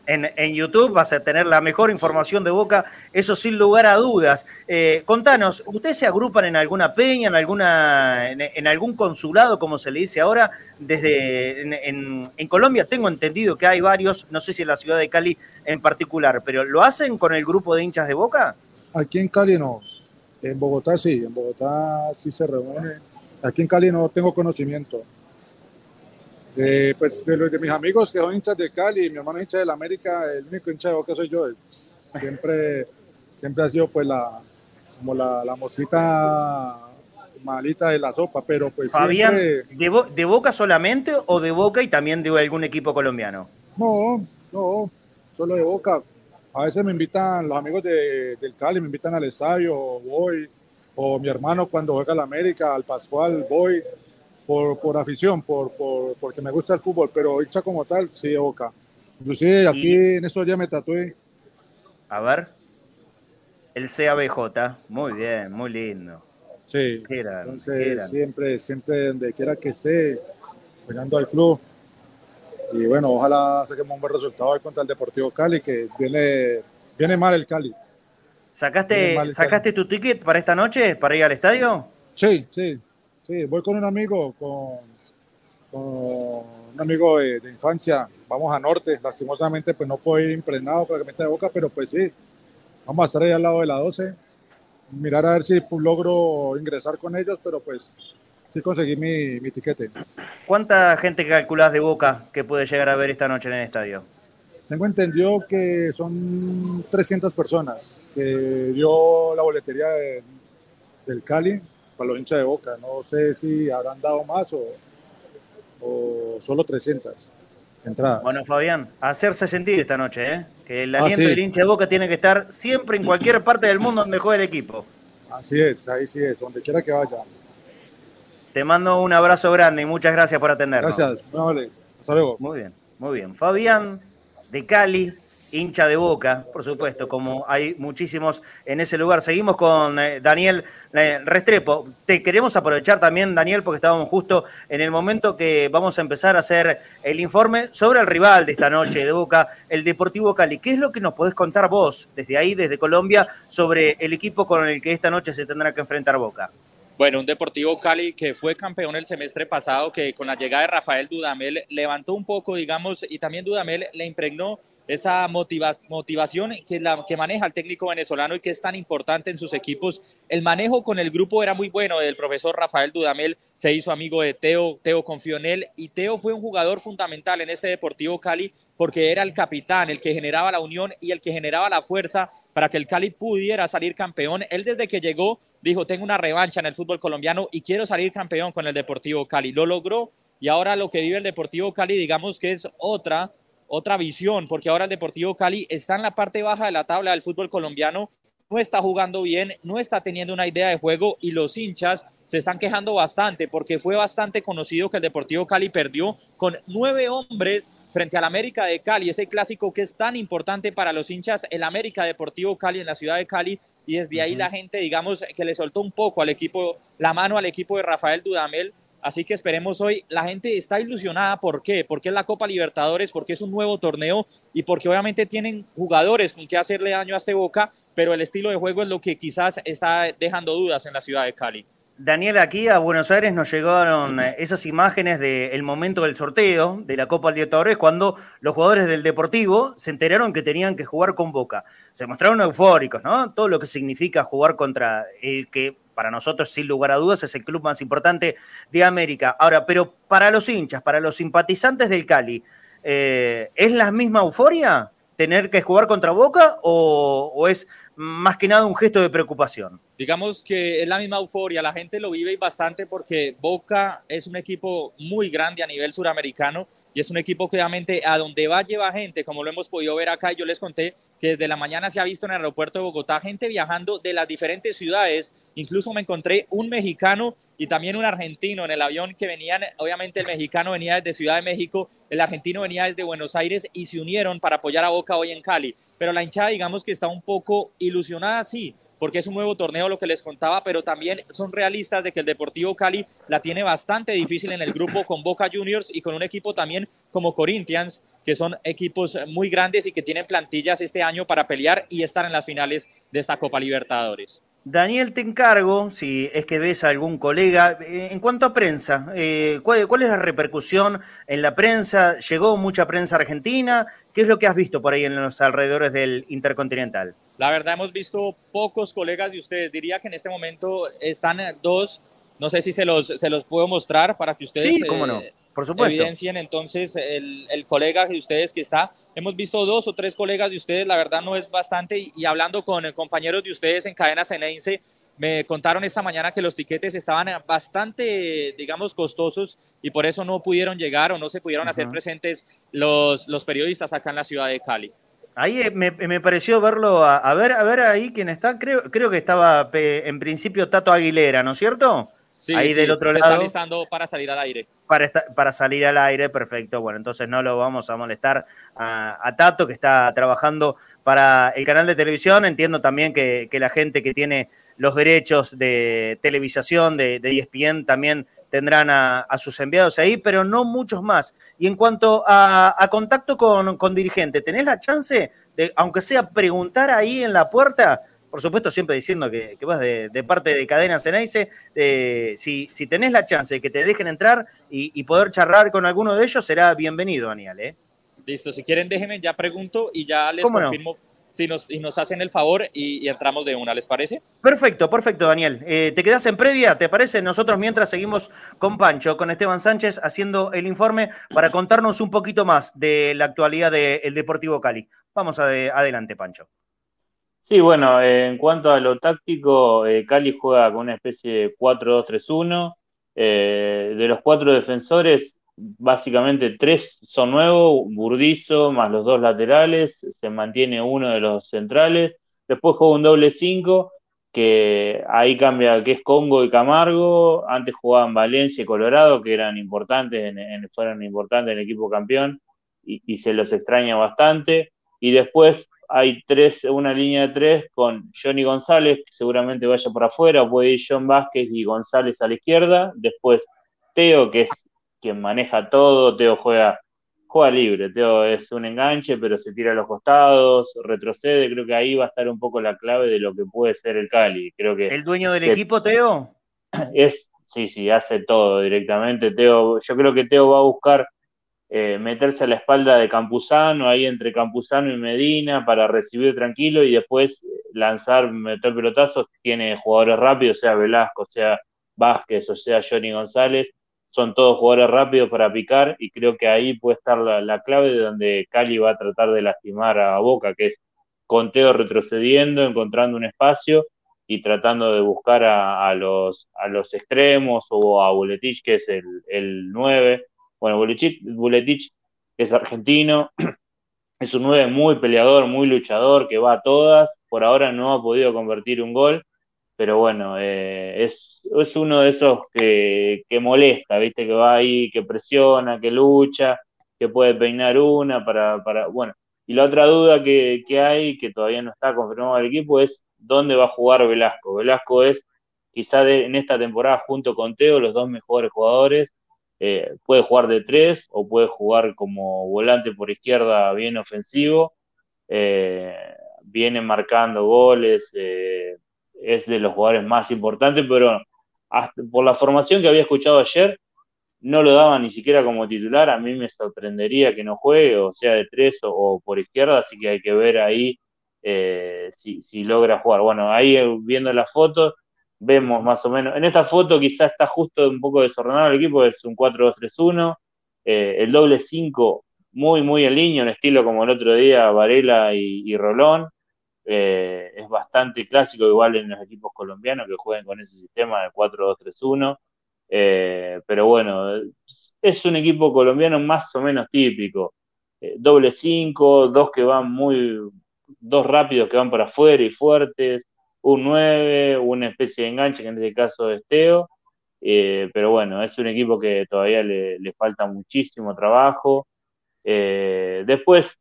en, YouTube, vas a tener la mejor información de Boca, eso sin lugar a dudas. Eh, contanos, ¿ustedes se agrupan en alguna peña, en, alguna, en, algún consulado, como se le dice ahora? Desde en, Colombia tengo entendido que hay varios, no sé si en la ciudad de Cali en particular, pero ¿lo hacen con el grupo de hinchas de Boca? Aquí en Cali no, en Bogotá sí, en Bogotá sí se reúne. Aquí en Cali no tengo conocimiento. Eh, pues de, de mis amigos que son hinchas de Cali, mi hermano hincha del América, el único hincha de Boca soy yo. Siempre, siempre ha sido pues la, como la, la mosquita malita de la sopa, pero pues Fabián, ¿de, Boca solamente o de Boca y también de algún equipo colombiano? No, no, solo de Boca. A veces me invitan los amigos de, del Cali, me invitan al estadio, voy, o mi hermano cuando juega al América, al Pascual, voy por, por afición, por, por, porque me gusta el fútbol, pero hincha como tal, sí de Boca. Inclusive aquí en estos días me tatué. A ver. El CABJ, muy bien, muy lindo. Sí, entonces siempre, siempre donde quiera que esté, apoyando al club. Y bueno, ojalá saquemos un buen resultado hoy contra el Deportivo Cali, que viene, viene mal el Cali. ¿Sacaste, ¿sacaste tu ticket para esta noche, para ir al estadio? Sí, sí, Sí, voy con un amigo, con, un amigo de, infancia. Vamos a norte. Lastimosamente, pues no puedo ir impregnado para que meta de boca, pero pues sí, vamos a estar ahí al lado de la 12. Mirar a ver si logro ingresar con ellos, pero pues sí conseguí mi, mi tiquete. ¿Cuánta gente calculás de boca que puede llegar a ver esta noche en el estadio? Tengo entendido que son 300 personas que dio la boletería del Cali para los hinchas de Boca. No sé si habrán dado más o, o solo 300 entradas. Bueno, Fabián, hacerse sentir esta noche, ¿eh? que el ah, aliento del hincha de Boca tiene que estar siempre en cualquier parte del mundo donde juegue el equipo. Así es, ahí sí es, donde quiera que vaya. Te mando un abrazo grande y muchas gracias por atendernos. Gracias, muy amable. Hasta luego. Muy bien, muy bien. Fabián de Cali, hincha de Boca, por supuesto, como hay muchísimos en ese lugar. Seguimos con eh, Daniel eh, Restrepo. Te queremos aprovechar también, Daniel, porque estábamos justo en el momento que vamos a empezar a hacer el informe sobre el rival de esta noche de Boca, el Deportivo Cali. ¿Qué es lo que nos podés contar vos desde ahí, desde Colombia, sobre el equipo con el que esta noche se tendrá que enfrentar Boca? Bueno, un Deportivo Cali que fue campeón el semestre pasado, que con la llegada de Rafael Dudamel levantó un poco, digamos, y también Dudamel le impregnó esa motivación que, la, que maneja el técnico venezolano y que es tan importante en sus equipos. El manejo con el grupo era muy bueno. El profesor Rafael Dudamel se hizo amigo de Teo, Teo confió en él y Teo fue un jugador fundamental en este Deportivo Cali porque era el capitán, el que generaba la unión y el que generaba la fuerza para que el Cali pudiera salir campeón. Él desde que llegó dijo, tengo una revancha en el fútbol colombiano y quiero salir campeón con el Deportivo Cali. Lo logró y ahora lo que vive el Deportivo Cali, digamos que es otra, otra visión, porque ahora el Deportivo Cali está en la parte baja de la tabla del fútbol colombiano, no está jugando bien, no está teniendo una idea de juego y los hinchas se están quejando bastante porque fue bastante conocido que el Deportivo Cali perdió con nueve hombres frente al América de Cali, ese clásico que es tan importante para los hinchas, el América Deportivo Cali en la ciudad de Cali, y desde ahí la gente, digamos, que le soltó un poco al equipo, la mano al equipo de Rafael Dudamel. Así que esperemos hoy, la gente está ilusionada, ¿por qué? Porque es la Copa Libertadores, porque es un nuevo torneo y porque obviamente tienen jugadores con que hacerle daño a este Boca, pero el estilo de juego es lo que quizás está dejando dudas en la ciudad de Cali. Daniel, aquí a Buenos Aires nos llegaron eh, esas imágenes del momento del sorteo de la Copa Libertadores cuando los jugadores del Deportivo se enteraron que tenían que jugar con Boca. Se mostraron eufóricos, ¿no? Todo lo que significa jugar contra el que para nosotros, sin lugar a dudas, es el club más importante de América. Ahora, pero para los hinchas, para los simpatizantes del Cali, eh, ¿es la misma euforia tener que jugar contra Boca o es más que nada un gesto de preocupación? Digamos que es la misma euforia, la gente lo vive bastante porque Boca es un equipo muy grande a nivel suramericano y es un equipo que obviamente a donde va lleva gente, como lo hemos podido ver acá, yo les conté que desde la mañana se ha visto en el aeropuerto de Bogotá gente viajando de las diferentes ciudades, incluso me encontré un mexicano y también un argentino en el avión que venían, obviamente el mexicano venía desde Ciudad de México, el argentino venía desde Buenos Aires y se unieron para apoyar a Boca hoy en Cali. Pero la hinchada digamos que está un poco ilusionada, sí, porque es un nuevo torneo lo que les contaba, pero también son realistas de que el Deportivo Cali la tiene bastante difícil en el grupo con Boca Juniors y con un equipo también como Corinthians, que son equipos muy grandes y que tienen plantillas este año para pelear y estar en las finales de esta Copa Libertadores. Daniel, te encargo, si es que ves a algún colega, eh, en cuanto a prensa, eh, ¿cuál, es la repercusión en la prensa? ¿Llegó mucha prensa argentina? ¿Qué es lo que has visto por ahí en los alrededores del Intercontinental? La verdad hemos visto pocos colegas de ustedes. Diría que en este momento están dos, no sé si se los, se los puedo mostrar para que ustedes... Sí, cómo no. Por supuesto. Evidencien entonces el, el, colega de ustedes que está. Hemos visto dos o tres colegas de ustedes, la verdad no es bastante. Y, hablando con compañeros de ustedes en cadena Ceneice, me contaron esta mañana que los tiquetes estaban bastante, digamos, costosos y por eso no pudieron llegar o no se pudieron hacer presentes los, los periodistas acá en la ciudad de Cali. Ahí eh, me, me pareció verlo, a, a, ver, a ver ahí quién está, creo, creo que estaba en principio Tato Aguilera, ¿no es cierto? Ahí del otro lado. Para salir al aire. Para, para salir al aire, perfecto. Bueno, entonces no lo vamos a molestar a, Tato, que está trabajando para el canal de televisión. Entiendo también que, la gente que tiene los derechos de televisación de, de ESPN también tendrán a, sus enviados ahí, pero no muchos más. Y en cuanto a, contacto con, con dirigente, ¿tenés la chance de, aunque sea preguntar ahí en la puerta? Por supuesto siempre diciendo que, vas de, parte de Cadena Ceneice, si, si tenés la chance de que te dejen entrar y, poder charlar con alguno de ellos, será bienvenido, Daniel. ¿eh? Listo, si quieren déjenme, ya pregunto y ya les confirmo si, nos, nos hacen el favor y, entramos de una, ¿les parece? Perfecto, perfecto, Daniel. Eh, ¿Te quedas en previa? ¿Te parece? Nosotros mientras seguimos con Pancho, con Esteban Sánchez, haciendo el informe para contarnos un poquito más de la actualidad del Deportivo Cali. Vamos adelante, Pancho. Sí, bueno, en cuanto a lo táctico, eh, Cali juega con una especie de 4-2-3-1. Eh, de los cuatro defensores, básicamente tres son nuevos, Burdizo más los dos laterales, se mantiene uno de los centrales. Después juega un doble 5, que ahí cambia, que es Congo y Camargo. Antes jugaban Valencia y Colorado, que eran importantes, en, fueron importantes en el equipo campeón, y se los extraña bastante. Y después hay tres, una línea de tres con Johnny González, que seguramente vaya por afuera, puede ir John Vázquez y González a la izquierda, después Teo, que es quien maneja todo, Teo juega, juega libre, Teo es un enganche, pero se tira a los costados, retrocede, creo que ahí va a estar un poco la clave de lo que puede ser el Cali. Creo que, ¿El dueño del equipo, Teo? Es, sí, sí, hace todo directamente. Teo, yo creo que Teo va a buscar eh, meterse a la espalda de Campuzano, ahí entre Campuzano y Medina, para recibir tranquilo y después lanzar, meter pelotazos. Tiene jugadores rápidos, sea Velasco, sea Vázquez, o sea Johnny González. Son todos jugadores rápidos para picar y creo que ahí puede estar la, clave de donde Cali va a tratar de lastimar a Boca, que es Conteo retrocediendo, encontrando un espacio y tratando de buscar a, los, a los extremos o a Buletich, que es el, el 9 Bueno, Buletich es argentino, es un 9 muy peleador, muy luchador, que va a todas. Por ahora no ha podido convertir un gol, pero bueno, eh, es, uno de esos que, que, molesta, ¿viste? Que va ahí, que presiona, que lucha, que puede peinar una para, para bueno. Y la otra duda que, que hay, que todavía no está confirmado el equipo, es dónde va a jugar Velasco. Velasco es quizá en esta temporada junto con Teo los dos mejores jugadores. Eh, puede jugar de tres o puede jugar como volante por izquierda bien ofensivo. Eh, viene marcando goles, eh, es de los jugadores más importantes, pero por la formación que había escuchado ayer, no lo daba ni siquiera como titular. A mí me sorprendería que no juegue, o sea, de tres o, por izquierda, así que hay que ver ahí si, si, logra jugar. Bueno, ahí viendo las fotos, vemos más o menos. En esta foto quizás está justo un poco desordenado el equipo, es un 4-2-3-1. Eh, el doble 5 muy, muy en línea, un estilo como el otro día, Varela y, Rolón. Eh, es bastante clásico, igual en los equipos colombianos que juegan con ese sistema de 4-2-3-1. Eh, pero bueno, es un equipo colombiano más o menos típico. doble 5, dos que van muy, dos rápidos que van para afuera y fuertes un 9, una especie de enganche, que en este caso es Teo. Eh, pero bueno, es un equipo que todavía le, falta muchísimo trabajo. Eh, después,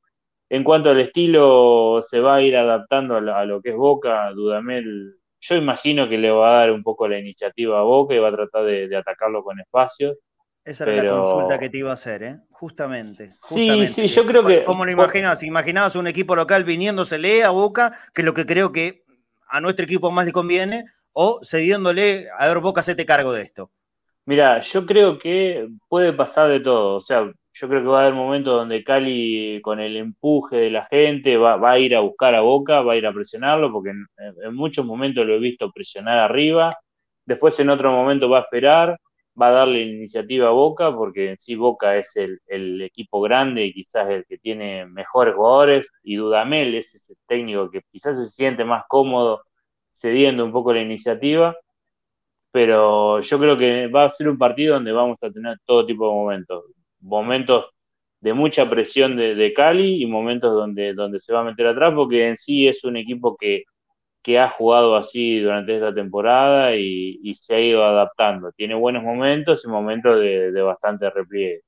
en cuanto al estilo, se va a ir adaptando a lo, que es Boca. Dudamel, yo imagino que le va a dar un poco la iniciativa a Boca y va a tratar de, atacarlo con espacios. Esa era la consulta que te iba a hacer, ¿eh? Justamente, Sí, sí, yo creo que. ¿Cómo lo imaginabas? ¿Imaginabas un equipo local viniéndosele a Boca? Que es lo que creo que a nuestro equipo más le conviene o cediéndole a ver Boca te cargo de esto? Mira, yo creo que puede pasar de todo. O sea, yo creo que va a haber momentos donde Cali, con el empuje de la gente, va, a ir a buscar a Boca, va a ir a presionarlo, porque en, muchos momentos lo he visto presionar arriba. Después, en otro momento, va a esperar, va a darle iniciativa a Boca, porque en sí Boca es el, el equipo grande y quizás el que tiene mejores jugadores. Y Dudamel es ese técnico que quizás se siente más cómodo cediendo un poco la iniciativa, pero yo creo que va a ser un partido donde vamos a tener todo tipo de momentos, momentos de mucha presión de, Cali y momentos donde, donde se va a meter atrás, porque en sí es un equipo que, que ha jugado así durante esta temporada y, se ha ido adaptando. Tiene buenos momentos y momentos de, de bastante repliegue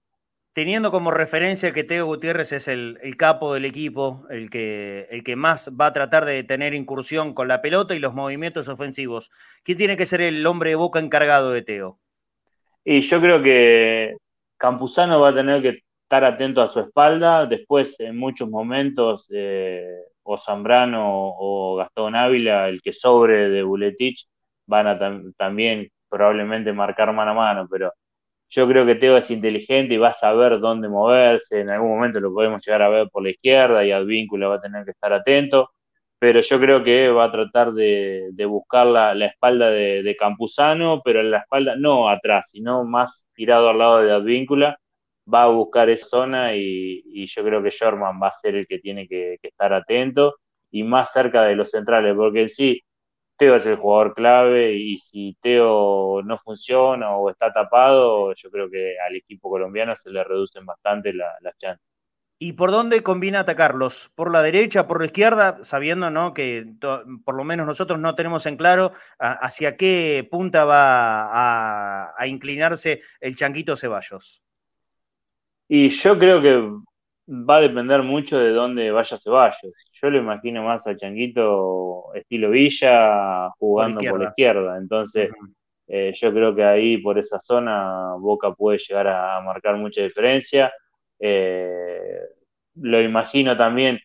teniendo como referencia que Teo Gutiérrez es el, capo del equipo, el que, el que más va a tratar de tener incursión con la pelota y los movimientos ofensivos, ¿quién tiene que ser el hombre de boca encargado de Teo? Y yo creo que Campuzano va a tener que estar atento a su espalda, después en muchos momentos eh, o Zambrano o Gastón Ávila, el que sobre de Buletich, van a también probablemente marcar mano a mano, pero yo creo que Teo es inteligente y va a saber dónde moverse. En algún momento lo podemos llegar a ver por la izquierda y Advíncula va a tener que estar atento. Pero yo creo que va a tratar de, buscar la, espalda de, Campuzano, pero en la espalda no atrás, sino más tirado al lado de Advíncula. Va a buscar esa zona y, yo creo que Sherman va a ser el que tiene que, estar atento y más cerca de los centrales, porque en sí Teo es el jugador clave y si Teo no funciona o está tapado, yo creo que al equipo colombiano se le reducen bastante las chances. ¿Y por dónde conviene atacarlos? ¿Por la derecha, por la izquierda? Sabiendo ¿no? que por lo menos nosotros no tenemos en claro hacia qué punta va a, a inclinarse el Changuito Ceballos. Y yo creo que va a depender mucho de dónde vaya Ceballos. Yo lo imagino más a Changuito estilo Villa jugando por, la izquierda. Entonces, eh, yo creo que ahí por esa zona Boca puede llegar a, marcar mucha diferencia. Eh, lo imagino también.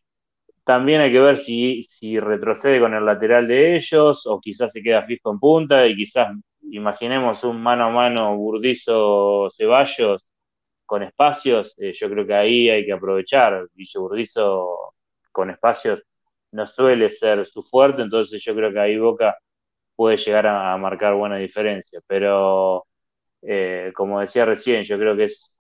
También hay que ver si, si retrocede con el lateral de ellos o quizás se queda fijo en punta y quizás imaginemos un mano a mano Burdizo Ceballos con espacios, eh, yo creo que ahí hay que aprovechar. Guille Burdizo con espacios no suele ser su fuerte, entonces yo creo que ahí Boca puede llegar a, marcar buena diferencia. Pero eh, como decía recién, yo creo que es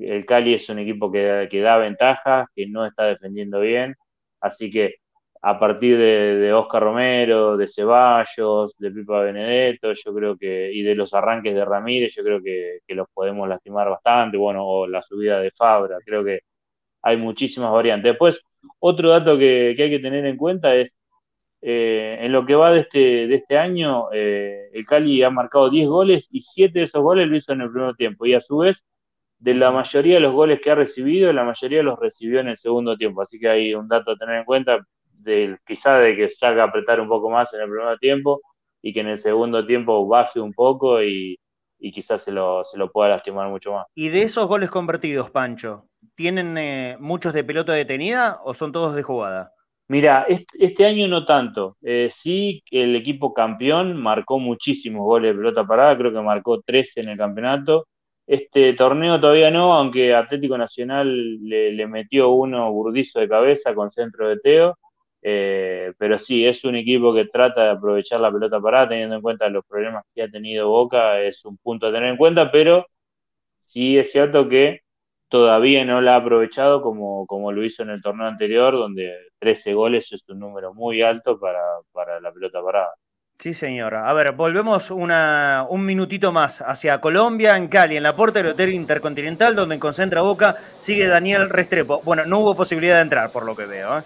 el Cali es un equipo que, que da ventaja, que no está defendiendo bien, así que a partir de, Oscar Romero, de Ceballos, de Pipa Benedetto, yo creo que, y de los arranques de Ramírez, yo creo que, los podemos lastimar bastante, bueno, o la subida de Fabra, creo que hay muchísimas variantes. Después, otro dato que, hay que tener en cuenta es, eh, en lo que va de este, de este año, eh, el Cali ha marcado 10 goles y 7 de esos goles lo hizo en el primer tiempo, y a su vez, de la mayoría de los goles que ha recibido, la mayoría los recibió en el segundo tiempo, así que hay un dato a tener en cuenta, de, quizá de que salga a apretar un poco más en el primer tiempo y que en el segundo tiempo baje un poco y, quizás se lo, se lo, pueda lastimar mucho más. ¿Y de esos goles convertidos, Pancho, tienen eh, muchos de pelota detenida o son todos de jugada? Mira, este, año no tanto. Eh, sí, el equipo campeón marcó muchísimos goles de pelota parada, creo que marcó 13 en el campeonato. Este torneo todavía no, aunque Atlético Nacional le, le metió uno burdizo de cabeza con centro de Teo. Eh, pero sí, es un equipo que trata de aprovechar la pelota parada, teniendo en cuenta los problemas que ha tenido Boca, es un punto a tener en cuenta, pero sí es cierto que todavía no la ha aprovechado como, como lo hizo en el torneo anterior, donde 13 goles es un número muy alto para, para la pelota parada. Sí, señora. A ver, volvemos una, un minutito más hacia Colombia, en Cali, en la puerta del Hotel Intercontinental, donde concentra Boca, sigue Daniel Restrepo. Bueno, no hubo posibilidad de entrar, por lo que veo. ¿eh?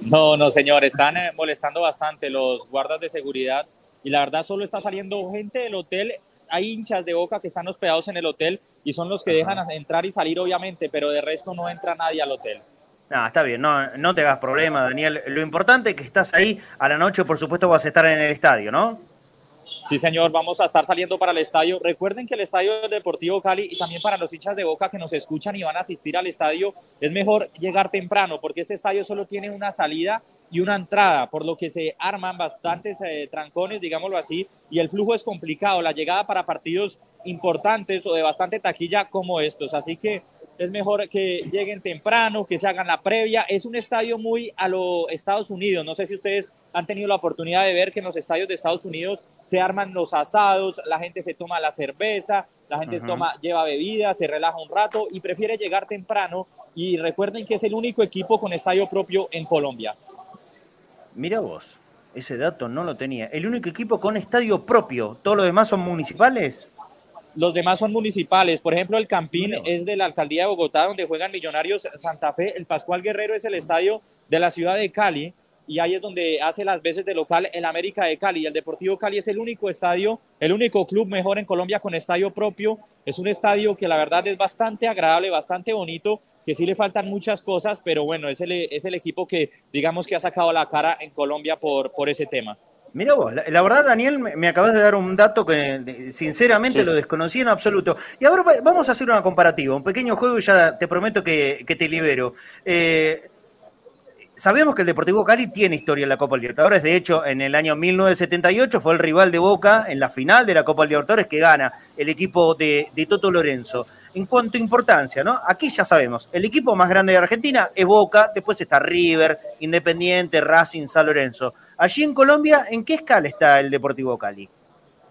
No, no, señor, están eh, molestando bastante los guardas de seguridad y la verdad solo está saliendo gente del hotel. Hay hinchas de boca que están hospedados en el hotel y son los que dejan entrar y salir, obviamente, pero de resto no entra nadie al hotel. No, está bien, no, no te hagas problema, Daniel. Lo importante es que estás ahí a la noche, por supuesto vas a estar en el estadio, ¿no? Sí, señor, vamos a estar saliendo para el estadio. Recuerden que el estadio Deportivo Cali y también para los hinchas de Boca que nos escuchan y van a asistir al estadio, es mejor llegar temprano porque este estadio solo tiene una salida y una entrada, por lo que se arman bastantes eh, trancones, digámoslo así, y el flujo es complicado, la llegada para partidos importantes o de bastante taquilla como estos. Así que es mejor que lleguen temprano, que se hagan la previa. Es un estadio muy a los Estados Unidos. No sé si ustedes han tenido la oportunidad de ver que en los estadios de Estados Unidos se arman los asados, la gente se toma la cerveza, la gente toma, lleva bebida, se relaja un rato y prefiere llegar temprano. Y recuerden que es el único equipo con estadio propio en Colombia. Mira vos, ese dato no lo tenía. El único equipo con estadio propio, ¿todos los demás son municipales? Los demás son municipales. Por ejemplo, el Campín es de la alcaldía de Bogotá, donde juegan Millonarios Santa Fe. El Pascual Guerrero es el estadio de la ciudad de Cali. Y ahí es donde hace las veces de local el América de Cali. Y el Deportivo Cali es el único estadio, el único club mejor en Colombia con estadio propio. Es un estadio que la verdad es bastante agradable, bastante bonito, que sí le faltan muchas cosas, pero bueno, es el, es el equipo que digamos que ha sacado la cara en Colombia por, por ese tema. Mira vos, la, verdad, Daniel, me, acabas de dar un dato que sinceramente lo desconocí en absoluto. Y ahora vamos a hacer una comparativa, un pequeño juego y ya te prometo que, te libero. Eh, sabemos que el Deportivo Cali tiene historia en la Copa Libertadores. De hecho, en el año 1978 fue el rival de Boca en la final de la Copa Libertadores que gana el equipo de, Toto Lorenzo en cuanto a importancia, ¿no? Aquí ya sabemos, el equipo más grande de Argentina es Boca, después está River, Independiente, Racing, San Lorenzo. Allí en Colombia, ¿en qué escala está el Deportivo Cali?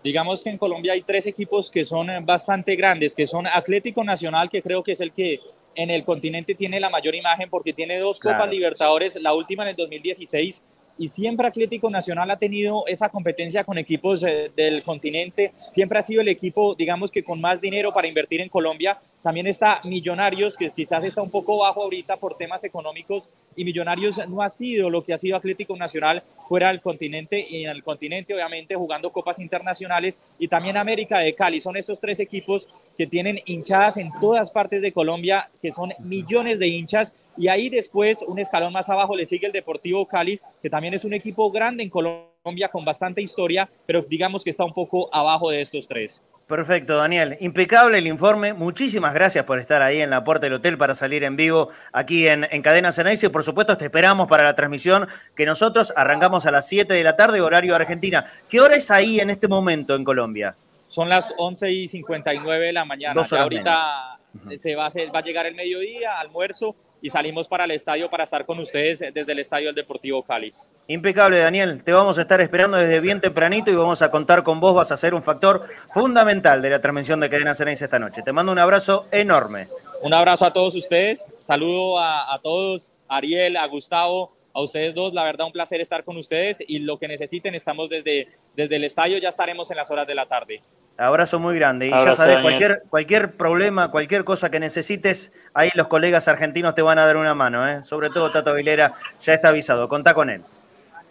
Digamos que en Colombia hay tres equipos que son bastante grandes, que son Atlético Nacional, que creo que es el que en el continente tiene la mayor imagen porque tiene dos Copas Libertadores, la última en el 2016 y siempre Atlético Nacional ha tenido esa competencia con equipos eh, del continente, siempre ha sido el equipo, digamos que con más dinero para invertir en Colombia. También está Millonarios, que quizás está un poco bajo ahorita por temas económicos, y Millonarios no ha sido lo que ha sido Atlético Nacional fuera del continente y en el continente, obviamente, jugando copas internacionales, y también América de Cali. Son estos tres equipos que tienen hinchadas en todas partes de Colombia, que son millones de hinchas y ahí después, un escalón más abajo, le sigue el Deportivo Cali, que también es un equipo grande en Colombia con bastante historia, pero digamos que está un poco abajo de estos tres. Perfecto, Daniel. Impecable el informe. Muchísimas gracias por estar ahí en la puerta del hotel para salir en vivo aquí en, en Cadena Ceneice. Por supuesto, te esperamos para la transmisión que nosotros arrancamos a las 7 de la tarde, horario Argentina. ¿Qué hora es ahí en este momento en Colombia? Son las 11 y 59 de la mañana. ahorita se va, va a llegar el mediodía, almuerzo y salimos para el estadio para estar con ustedes desde el estadio del Deportivo Cali. Impecable, Daniel. Te vamos a estar esperando desde bien tempranito y vamos a contar con vos. Vas a ser un factor fundamental de la transmisión de Cadena Ceneice esta noche. Te mando un abrazo enorme. Un abrazo a todos ustedes. Saludo a, todos, a Ariel, a Gustavo, a ustedes dos, la verdad, un placer estar con ustedes y lo que necesiten, estamos desde, desde el estadio, ya estaremos en las horas de la tarde. Abrazo muy grande. Y ya sabes, cualquier, cualquier problema, cualquier cosa que necesites, ahí los colegas argentinos te van a dar una mano. ¿eh? Sobre todo Tato Aguilera, ya está avisado. Contá con él.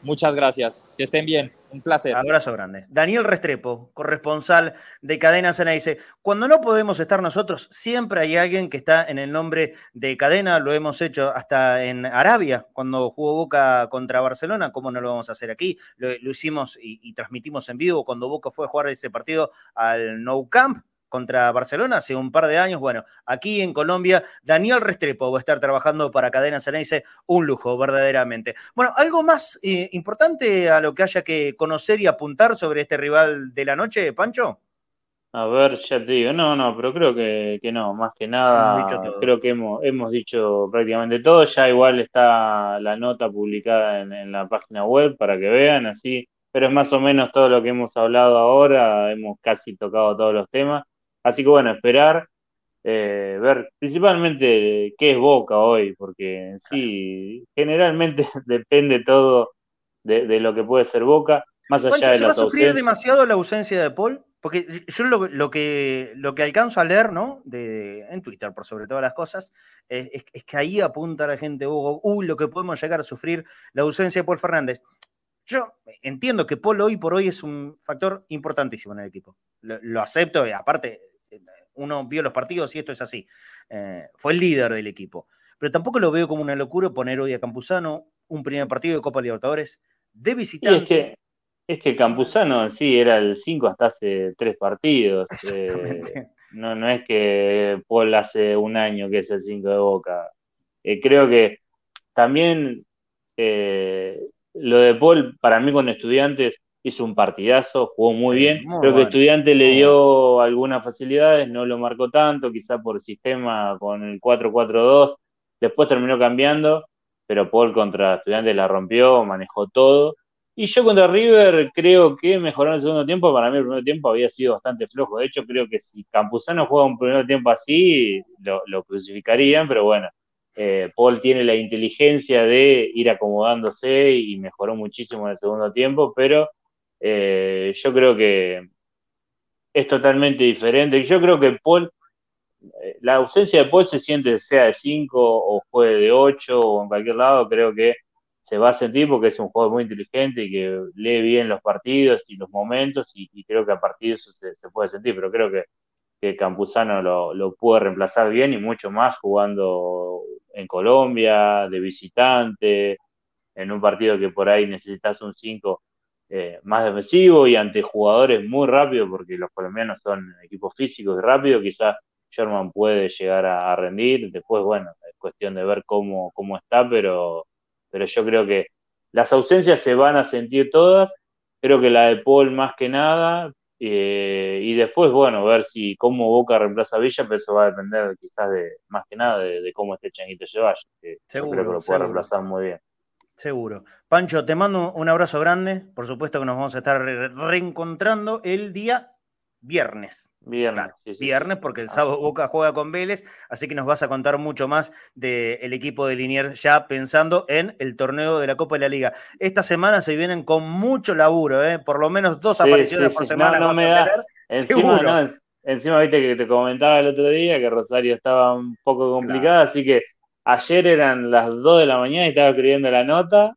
Muchas gracias. Que estén bien. Un placer. Abrazo grande. Daniel Restrepo, corresponsal de Cadena Sena, dice, cuando no podemos estar nosotros, siempre hay alguien que está en el nombre de Cadena, lo hemos hecho hasta en Arabia, cuando jugó Boca contra Barcelona, ¿cómo no lo vamos a hacer aquí? Lo, hicimos y, y, transmitimos en vivo cuando Boca fue a jugar ese partido al Nou Camp, contra Barcelona hace un par de años. Bueno, aquí en Colombia, Daniel Restrepo va a estar trabajando para Cadena Ceneice, un lujo, verdaderamente. Bueno, algo más eh, importante a lo que haya que conocer y apuntar sobre este rival de la noche, Pancho. A ver, ya te digo, no, no, pero creo que, no, más que nada, creo que hemos, hemos dicho prácticamente todo, ya igual está la nota publicada en, en la página web para que vean, así, pero es más o menos todo lo que hemos hablado ahora, hemos casi tocado todos los temas, Así que bueno, esperar, eh, ver principalmente qué es Boca hoy, porque sí, generalmente depende todo de, lo que puede ser Boca, más allá de ¿Se va a sufrir demasiado la ausencia de Paul? Porque yo lo, que, lo que alcanzo a leer, ¿no? De, en Twitter, por sobre todas las cosas, es, que ahí apunta la gente, Hugo, uy, lo que podemos llegar a sufrir, la ausencia de Paul Fernández. Yo entiendo que Paul hoy por hoy es un factor importantísimo en el equipo. Lo, lo acepto, y aparte, uno vio los partidos y esto es así. Eh, fue el líder del equipo. Pero tampoco lo veo como una locura poner hoy a Campuzano un primer partido de Copa Libertadores de visitante. es que, es que Campuzano sí era el 5 hasta hace tres partidos. Eh, no, no es que Paul hace un año que es el 5 de Boca. Eh, creo que también lo de Paul, para mí con estudiantes, hizo un partidazo, jugó muy bien. Creo que Estudiante le dio algunas facilidades, no lo marcó tanto, quizá por sistema con el 4-4-2. Después terminó cambiando, pero Paul contra Estudiantes la rompió, manejó todo. Y yo contra River creo que mejoró en el segundo tiempo. Para mí el primer tiempo había sido bastante flojo. De hecho, creo que si Campuzano juega un primer tiempo así, lo, crucificarían, pero bueno. Eh, Paul tiene la inteligencia de ir acomodándose y mejoró muchísimo en el segundo tiempo, pero eh, yo creo que es totalmente diferente. Yo creo que Paul, eh, la ausencia de Paul se siente sea de 5 o juegue de 8 o en cualquier lado, creo que se va a sentir porque es un jugador muy inteligente y que lee bien los partidos y los momentos y, creo que a partir de eso se, puede sentir, pero creo que, que Campuzano lo, lo puede reemplazar bien y mucho más jugando en Colombia, de visitante, en un partido que por ahí necesitas un 5 eh, más defensivo y ante jugadores muy rápidos, porque los colombianos son equipos físicos y rápidos, quizás Sherman puede llegar a, rendir. Después, bueno, es cuestión de ver cómo, cómo está, pero, pero yo creo que las ausencias se van a sentir todas. Creo que la de Paul más que nada. Eh, y después, bueno, ver si cómo Boca reemplaza a Villa, pero eso va a depender quizás de más que nada de, cómo esté Changuito Ceballos, que creo que lo puede reemplazar muy bien. Seguro. Pancho, te mando un abrazo grande. Por supuesto que nos vamos a estar reencontrando el día viernes. Viernes. Viernes, porque el ah. sábado Boca juega con Vélez, así que nos vas a contar mucho más del equipo de Liniers ya pensando en el torneo de la Copa de la Liga. Esta semana se vienen con mucho laburo, ¿eh? por lo menos dos apariciones por semana. No, me da. Encima, encima, viste que te comentaba el otro día que Rosario estaba un poco complicada, así que Ayer eran las 2 de la mañana y estaba escribiendo la nota.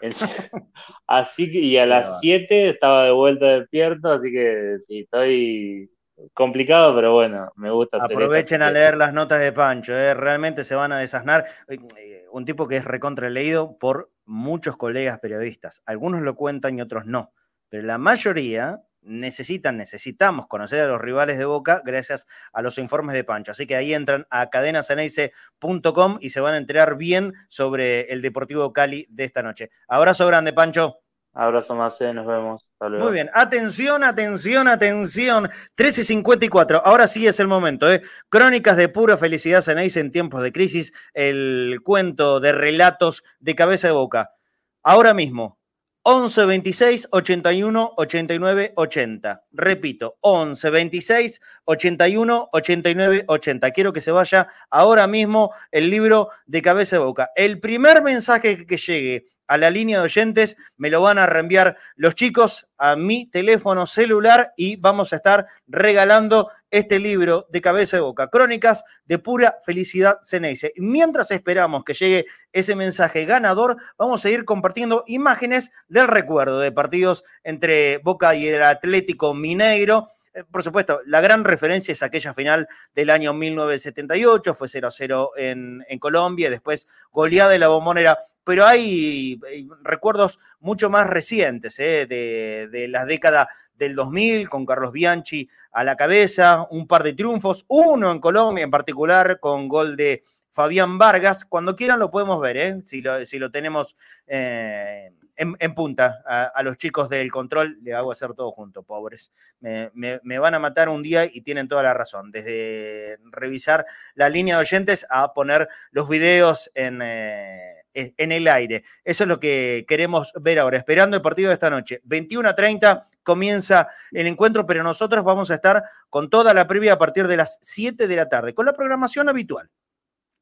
así que, y a las 7 estaba de vuelta despierto, así que sí, estoy complicado, pero bueno, me gusta. Aprovechen a leer las notas de Pancho, ¿eh? realmente se van a desasnar. Eh, un tipo que es recontraleído por muchos colegas periodistas. Algunos lo cuentan y otros no, pero la mayoría necesitan, necesitamos conocer a los rivales de Boca gracias a los informes de Pancho. Así que ahí entran a cadenaceneice.com y se van a enterar bien sobre el Deportivo Cali de esta noche. Abrazo grande, Pancho. Abrazo más, nos vemos. Muy bien, atención, atención, atención. 13.54, ahora sí es el momento. ¿eh? Crónicas de pura felicidad Ceneice en tiempos de crisis, el cuento de relatos de cabeza de boca. Ahora mismo, 11 26 81 89 80. Repito, 11 26 81 89 80. Quiero que se vaya ahora mismo el libro de cabeza de boca. El primer mensaje que llegue a la línea de oyentes, me lo van a reenviar los chicos a mi teléfono celular y vamos a estar regalando este libro de cabeza de boca, Crónicas de pura felicidad Ceneice. Mientras esperamos que llegue ese mensaje ganador, vamos a ir compartiendo imágenes del recuerdo de partidos entre Boca y el Atlético Mineiro por supuesto, la gran referencia es aquella final del año 1978, fue 0-0 en, en, Colombia, después goleada de la bombonera, pero hay, recuerdos mucho más recientes eh, de, de la década del 2000, con Carlos Bianchi a la cabeza, un par de triunfos, uno en Colombia en particular, con gol de Fabián Vargas. Cuando quieran lo podemos ver, ¿eh? si, lo, tenemos eh, en, punta a, los chicos del control, le hago hacer todo junto, pobres. Me, van a matar un día y tienen toda la razón, desde revisar la línea de oyentes a poner los videos en, eh, el aire. Eso es lo que queremos ver ahora, esperando el partido de esta noche. 21 a 30 comienza el encuentro, pero nosotros vamos a estar con toda la previa a partir de las 7 de la tarde, con la programación habitual.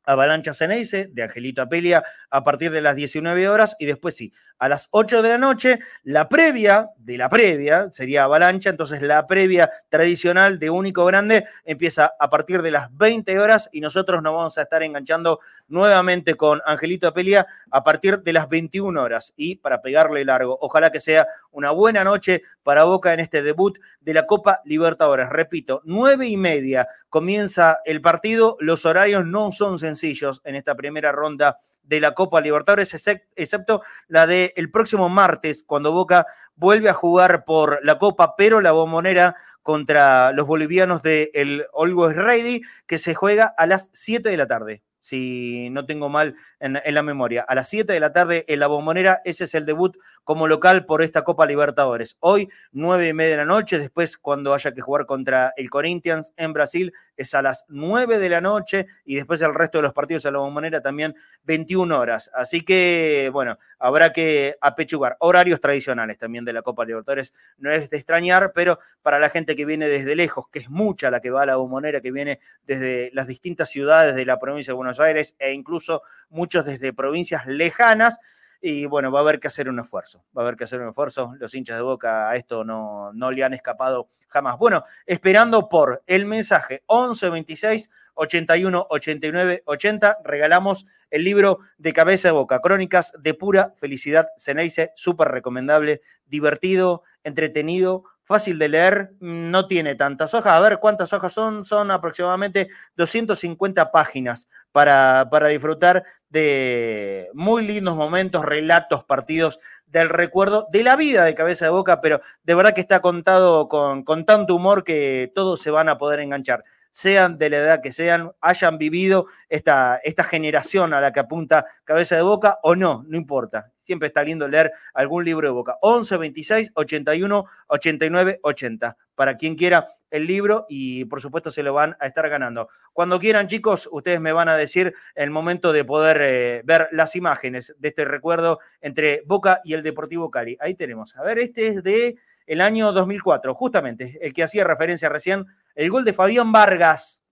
Avalancha Ceneice de Angelito Apelia a partir de las 19 horas y después sí, a las 8 de la noche, la previa de la previa sería Avalancha, entonces la previa tradicional de Único Grande empieza a partir de las 20 horas y nosotros nos vamos a estar enganchando nuevamente con Angelito Apelia a partir de las 21 horas y para pegarle largo. Ojalá que sea una buena noche para Boca en este debut de la Copa Libertadores. Repito, 9 y media comienza el partido, los horarios no son sencillos en esta primera ronda de la Copa Libertadores, excepto la del el próximo martes, cuando Boca vuelve a jugar por la Copa, pero la bombonera contra los bolivianos del de Always Ready, que se juega a las 7 de la tarde si no tengo mal en, la memoria. A las 7 de la tarde en la Bombonera, ese es el debut como local por esta Copa Libertadores. Hoy, 9 y media de la noche, después cuando haya que jugar contra el Corinthians en Brasil, es a las 9 de la noche y después el resto de los partidos en la Bombonera también 21 horas. Así que, bueno, habrá que apechugar. Horarios tradicionales también de la Copa Libertadores. No es de extrañar, pero para la gente que viene desde lejos, que es mucha la que va a la Bombonera, que viene desde las distintas ciudades de la provincia de Buenos Aires e incluso muchos desde provincias lejanas. Y bueno, va a haber que hacer un esfuerzo, va a haber que hacer un esfuerzo. Los hinchas de Boca a esto no, no le han escapado jamás. Bueno, esperando por el mensaje 11 26 81 89 80, regalamos el libro de cabeza de boca, Crónicas de pura felicidad Ceneice, súper recomendable, divertido, entretenido, fácil de leer, no tiene tantas hojas. A ver cuántas hojas son, son aproximadamente 250 páginas para, para disfrutar de muy lindos momentos, relatos, partidos del recuerdo de la vida de cabeza de boca, pero de verdad que está contado con, con tanto humor que todos se van a poder enganchar sean de la edad que sean, hayan vivido esta, esta generación a la que apunta Cabeza de Boca o no, no importa. Siempre está lindo leer algún libro de Boca. 11, 26, 81, 89, 80. Para quien quiera el libro y por supuesto se lo van a estar ganando. Cuando quieran, chicos, ustedes me van a decir el momento de poder eh, ver las imágenes de este recuerdo entre Boca y el Deportivo Cali. Ahí tenemos. A ver, este es de el año 2004, justamente, el que hacía referencia recién, el gol de Fabián Vargas.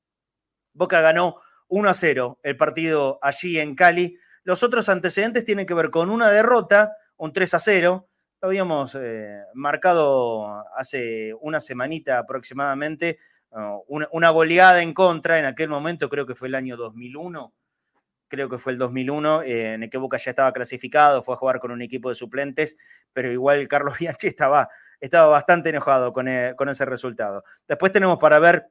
Boca ganó 1 a 0 el partido allí en Cali. Los otros antecedentes tienen que ver con una derrota, un 3 a 0. Lo habíamos eh, marcado hace una semanita aproximadamente, uh, una, goleada en contra, en aquel momento creo que fue el año 2001 creo que fue el 2001, eh, en el que Boca ya estaba clasificado, fue a jugar con un equipo de suplentes, pero igual Carlos Bianchi estaba estaba bastante enojado con, e, con ese resultado. Después tenemos para ver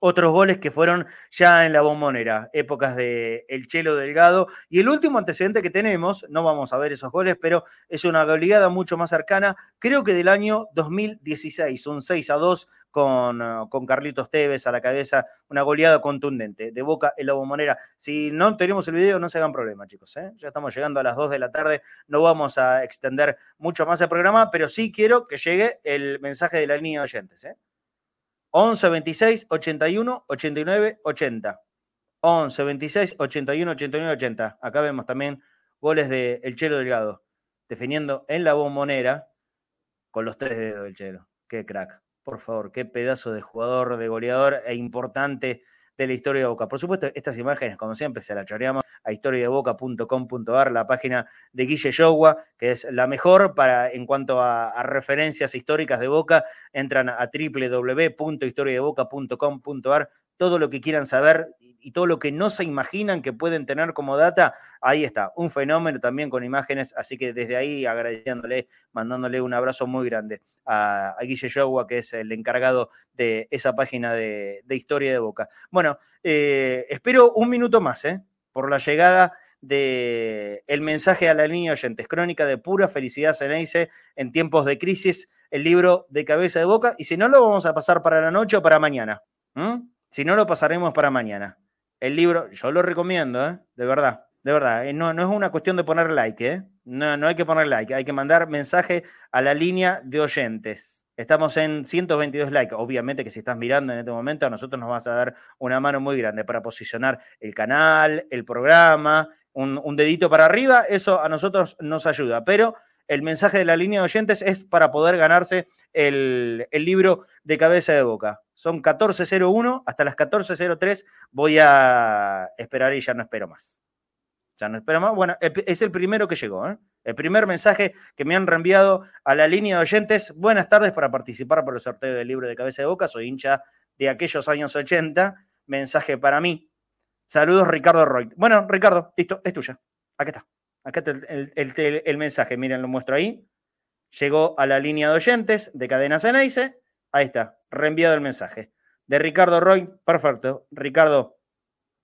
otros goles que fueron ya en la bombonera, épocas de El Chelo Delgado. Y el último antecedente que tenemos, no vamos a ver esos goles, pero es una goleada mucho más cercana, creo que del año 2016, un 6 a 2 con, con Carlitos Tevez a la cabeza, una goleada contundente de Boca en la bombonera. Si no tenemos el video, no se hagan problema, chicos. ¿eh? Ya estamos llegando a las 2 de la tarde, no vamos a extender mucho más el programa, pero sí quiero que llegue el mensaje de la línea de oyentes. ¿eh? 11 26 81 89 80. 11 26 81 89 80. Acá vemos también goles de El Chelo Delgado. definiendo en la bombonera con los tres dedos del chelo. Qué crack, por favor, qué pedazo de jugador, de goleador e importante de la historia de Boca. Por supuesto, estas imágenes, como siempre, se las choreamos a historiadeboca.com.ar, la página de Guille Yogua, que es la mejor para en cuanto a, referencias históricas de Boca. Entran a www.historiadeboca.com.ar todo lo que quieran saber y todo lo que no se imaginan que pueden tener como data, ahí está, un fenómeno también con imágenes, así que desde ahí agradeciéndole, mandándole un abrazo muy grande a, Guille Yogua, que es el encargado de esa página de, Historia de Boca. Bueno, eh, espero un minuto más, ¿eh? por la llegada de el mensaje a la línea oyentes, crónica de pura felicidad Ceneice en tiempos de crisis, el libro de cabeza de boca, y si no lo vamos a pasar para la noche o para mañana. Si no, lo pasaremos para mañana. El libro, yo lo recomiendo, ¿eh? de verdad, de verdad. ¿eh? No, no, es una cuestión de poner like, ¿eh? No, no hay que poner like, hay que mandar mensaje a la línea de oyentes. Estamos en 122 likes. Obviamente que si estás mirando en este momento, a nosotros nos vas a dar una mano muy grande para posicionar el canal, el programa, un, un dedito para arriba. Eso a nosotros nos ayuda. Pero el mensaje de la línea de oyentes es para poder ganarse el, libro de cabeza de boca. Son 14.01, hasta las 14.03 voy a esperar y ya no espero más. Ya no espero más. Bueno, es el primero que llegó. ¿eh? El primer mensaje que me han reenviado a la línea de oyentes. Buenas tardes para participar por el sorteo del libro de cabeza de boca. Soy hincha de aquellos años 80. Mensaje para mí. Saludos, Ricardo Roy. Bueno, Ricardo, listo, es tuya. Aquí está. Acá está el, mensaje, miren, lo muestro ahí. Llegó a la línea de oyentes de Cadena Ceneice. Ahí está, reenviado el mensaje. De Ricardo Roy, perfecto. Ricardo,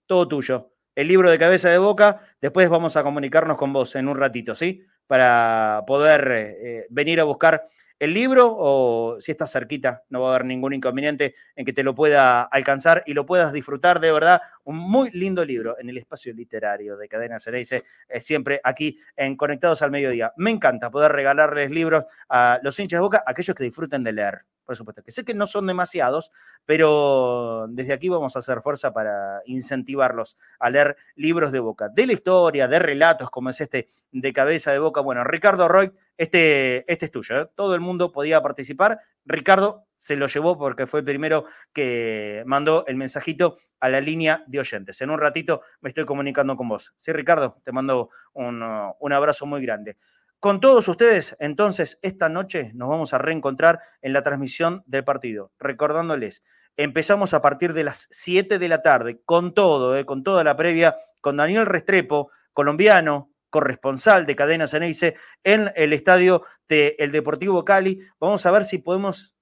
todo tuyo. El libro de cabeza de boca, después vamos a comunicarnos con vos en un ratito, ¿sí? Para poder eh, venir a buscar el libro o si estás cerquita, no va a haber ningún inconveniente en que te lo pueda alcanzar y lo puedas disfrutar de verdad. Un muy lindo libro en el espacio literario de Cadena Cereice, eh, siempre aquí en Conectados al Mediodía. Me encanta poder regalarles libros a los hinchas de boca, aquellos que disfruten de leer por supuesto, que sé que no son demasiados, pero desde aquí vamos a hacer fuerza para incentivarlos a leer libros de boca, de la historia, de relatos como es este de cabeza de boca. Bueno, Ricardo Roy, este, este es tuyo, ¿eh? todo el mundo podía participar. Ricardo se lo llevó porque fue el primero que mandó el mensajito a la línea de oyentes. En un ratito me estoy comunicando con vos. Sí, Ricardo, te mando un, un abrazo muy grande. Con todos ustedes, entonces, esta noche nos vamos a reencontrar en la transmisión del partido. Recordándoles, empezamos a partir de las 7 de la tarde, con todo, eh, con toda la previa, con Daniel Restrepo, colombiano, corresponsal de Cadena Ceneice, en el estadio del Deportivo Cali. Vamos a ver si podemos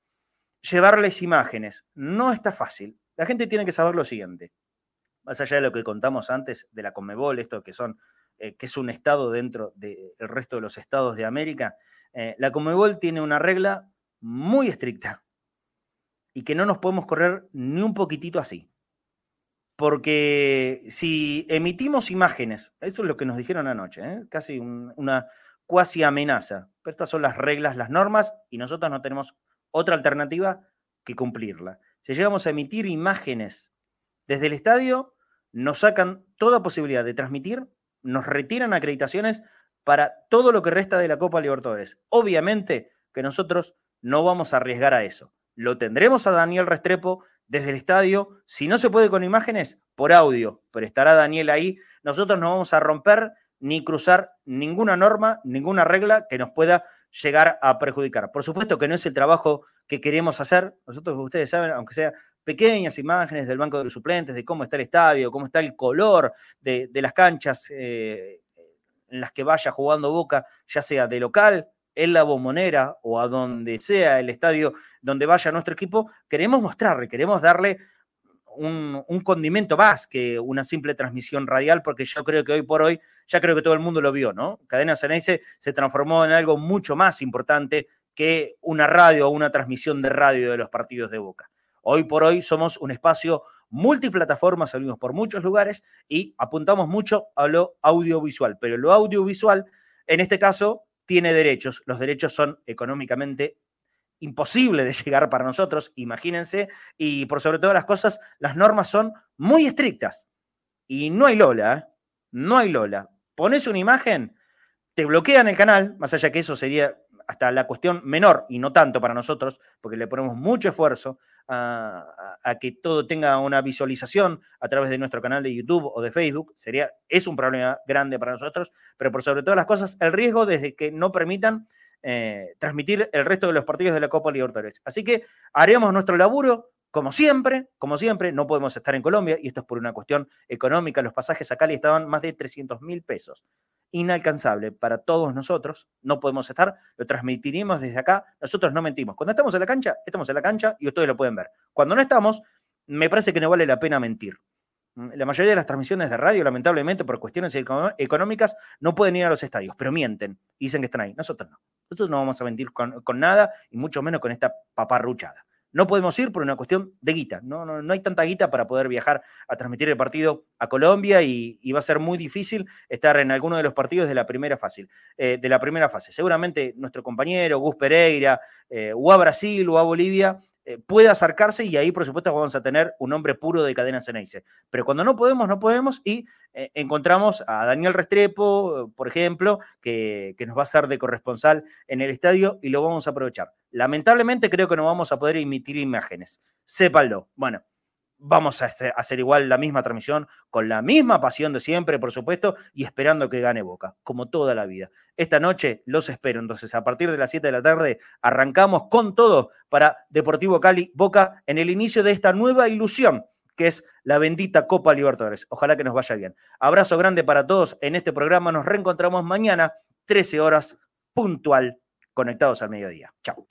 llevarles imágenes. No está fácil. La gente tiene que saber lo siguiente. Más allá de lo que contamos antes de la Conmebol, esto que son eh, que es un estado dentro del resto de los estados de América, eh, la Comebol tiene una regla muy estricta y que no nos podemos correr ni un poquitito así. Porque si emitimos imágenes, esto es lo que nos dijeron anoche, ¿eh? casi una cuasi amenaza, pero estas son las reglas, las normas, y nosotros no tenemos otra alternativa que cumplirla. Si llegamos a emitir imágenes desde el estadio, nos sacan toda posibilidad de transmitir nos retiran acreditaciones para todo lo que resta de la Copa Libertadores. Obviamente que nosotros no vamos a arriesgar a eso. Lo tendremos a Daniel Restrepo desde el estadio. Si no se puede con imágenes, por audio, pero estará Daniel ahí. Nosotros no vamos a romper ni cruzar ninguna norma, ninguna regla que nos pueda llegar a perjudicar. Por supuesto que no es el trabajo que queremos hacer. Nosotros, ustedes saben, aunque sea pequeñas imágenes del banco de los suplentes, de cómo está el estadio, cómo está el color de, las canchas eh, en las que vaya jugando Boca, ya sea de local, en la bombonera o a donde sea el estadio donde vaya nuestro equipo, queremos mostrarle, queremos darle un, condimento más que una simple transmisión radial, porque yo creo que hoy por hoy, ya creo que todo el mundo lo vio, ¿no? Cadena Ceneice se transformó en algo mucho más importante que una radio o una transmisión de radio de los partidos de Boca. Hoy por hoy somos un espacio multiplataforma, salimos por muchos lugares y apuntamos mucho a lo audiovisual, pero lo audiovisual, en este caso, tiene derechos. Los derechos son económicamente imposibles de llegar para nosotros, imagínense, y por sobre todas las cosas, las normas son muy estrictas. Y no hay Lola, ¿eh? no hay Lola. Pones una imagen, te bloquean el canal, más allá que eso sería hasta la cuestión menor y no tanto para nosotros, porque le ponemos mucho esfuerzo a, que todo tenga una visualización a través de nuestro canal de YouTube o de Facebook, sería, es un problema grande para nosotros, pero por sobre todas las cosas, el riesgo desde que no permitan eh, transmitir el resto de los partidos de la Copa Libertadores. Así que haremos nuestro laburo, como siempre, como siempre, no podemos estar en Colombia, y esto es por una cuestión económica, los pasajes a Cali estaban más de 300 mil pesos inalcanzable para todos nosotros, no podemos estar, lo transmitiremos desde acá, nosotros no mentimos. Cuando estamos en la cancha, estamos en la cancha y ustedes lo pueden ver. Cuando no estamos, me parece que no vale la pena mentir. Mm, la mayoría de las transmisiones de radio, lamentablemente, por cuestiones económicas, no pueden ir a los estadios, pero mienten y dicen que están ahí. Nosotros no. Nosotros no vamos a mentir con, con nada y mucho menos con esta paparruchada. No podemos ir por una cuestión de guita. No, no, hay tanta guita para poder viajar a transmitir el partido a Colombia y, va a ser muy difícil estar en alguno de los partidos de la primera fase. Eh, de la primera fase. Seguramente nuestro compañero Gus Pereira, eh, o a Brasil o a Bolivia, eh, puede acercarse y ahí, por supuesto, vamos a tener un hombre puro de cadena Ceneice. Pero cuando no podemos, no podemos y eh, encontramos a Daniel Restrepo, por ejemplo, que, que, nos va a ser de corresponsal en el estadio y lo vamos a aprovechar. Lamentablemente creo que no vamos a poder emitir imágenes. Sépanlo. Bueno, vamos a hacer igual la misma transmisión, con la misma pasión de siempre, por supuesto, y esperando que gane Boca, como toda la vida. Esta noche los espero, entonces a partir de las 7 de la tarde arrancamos con todo para Deportivo Cali Boca en el inicio de esta nueva ilusión que es la bendita Copa Libertadores. Ojalá que nos vaya bien. Abrazo grande para todos en este programa. Nos reencontramos mañana, 13 horas, puntual, conectados al mediodía. Chao.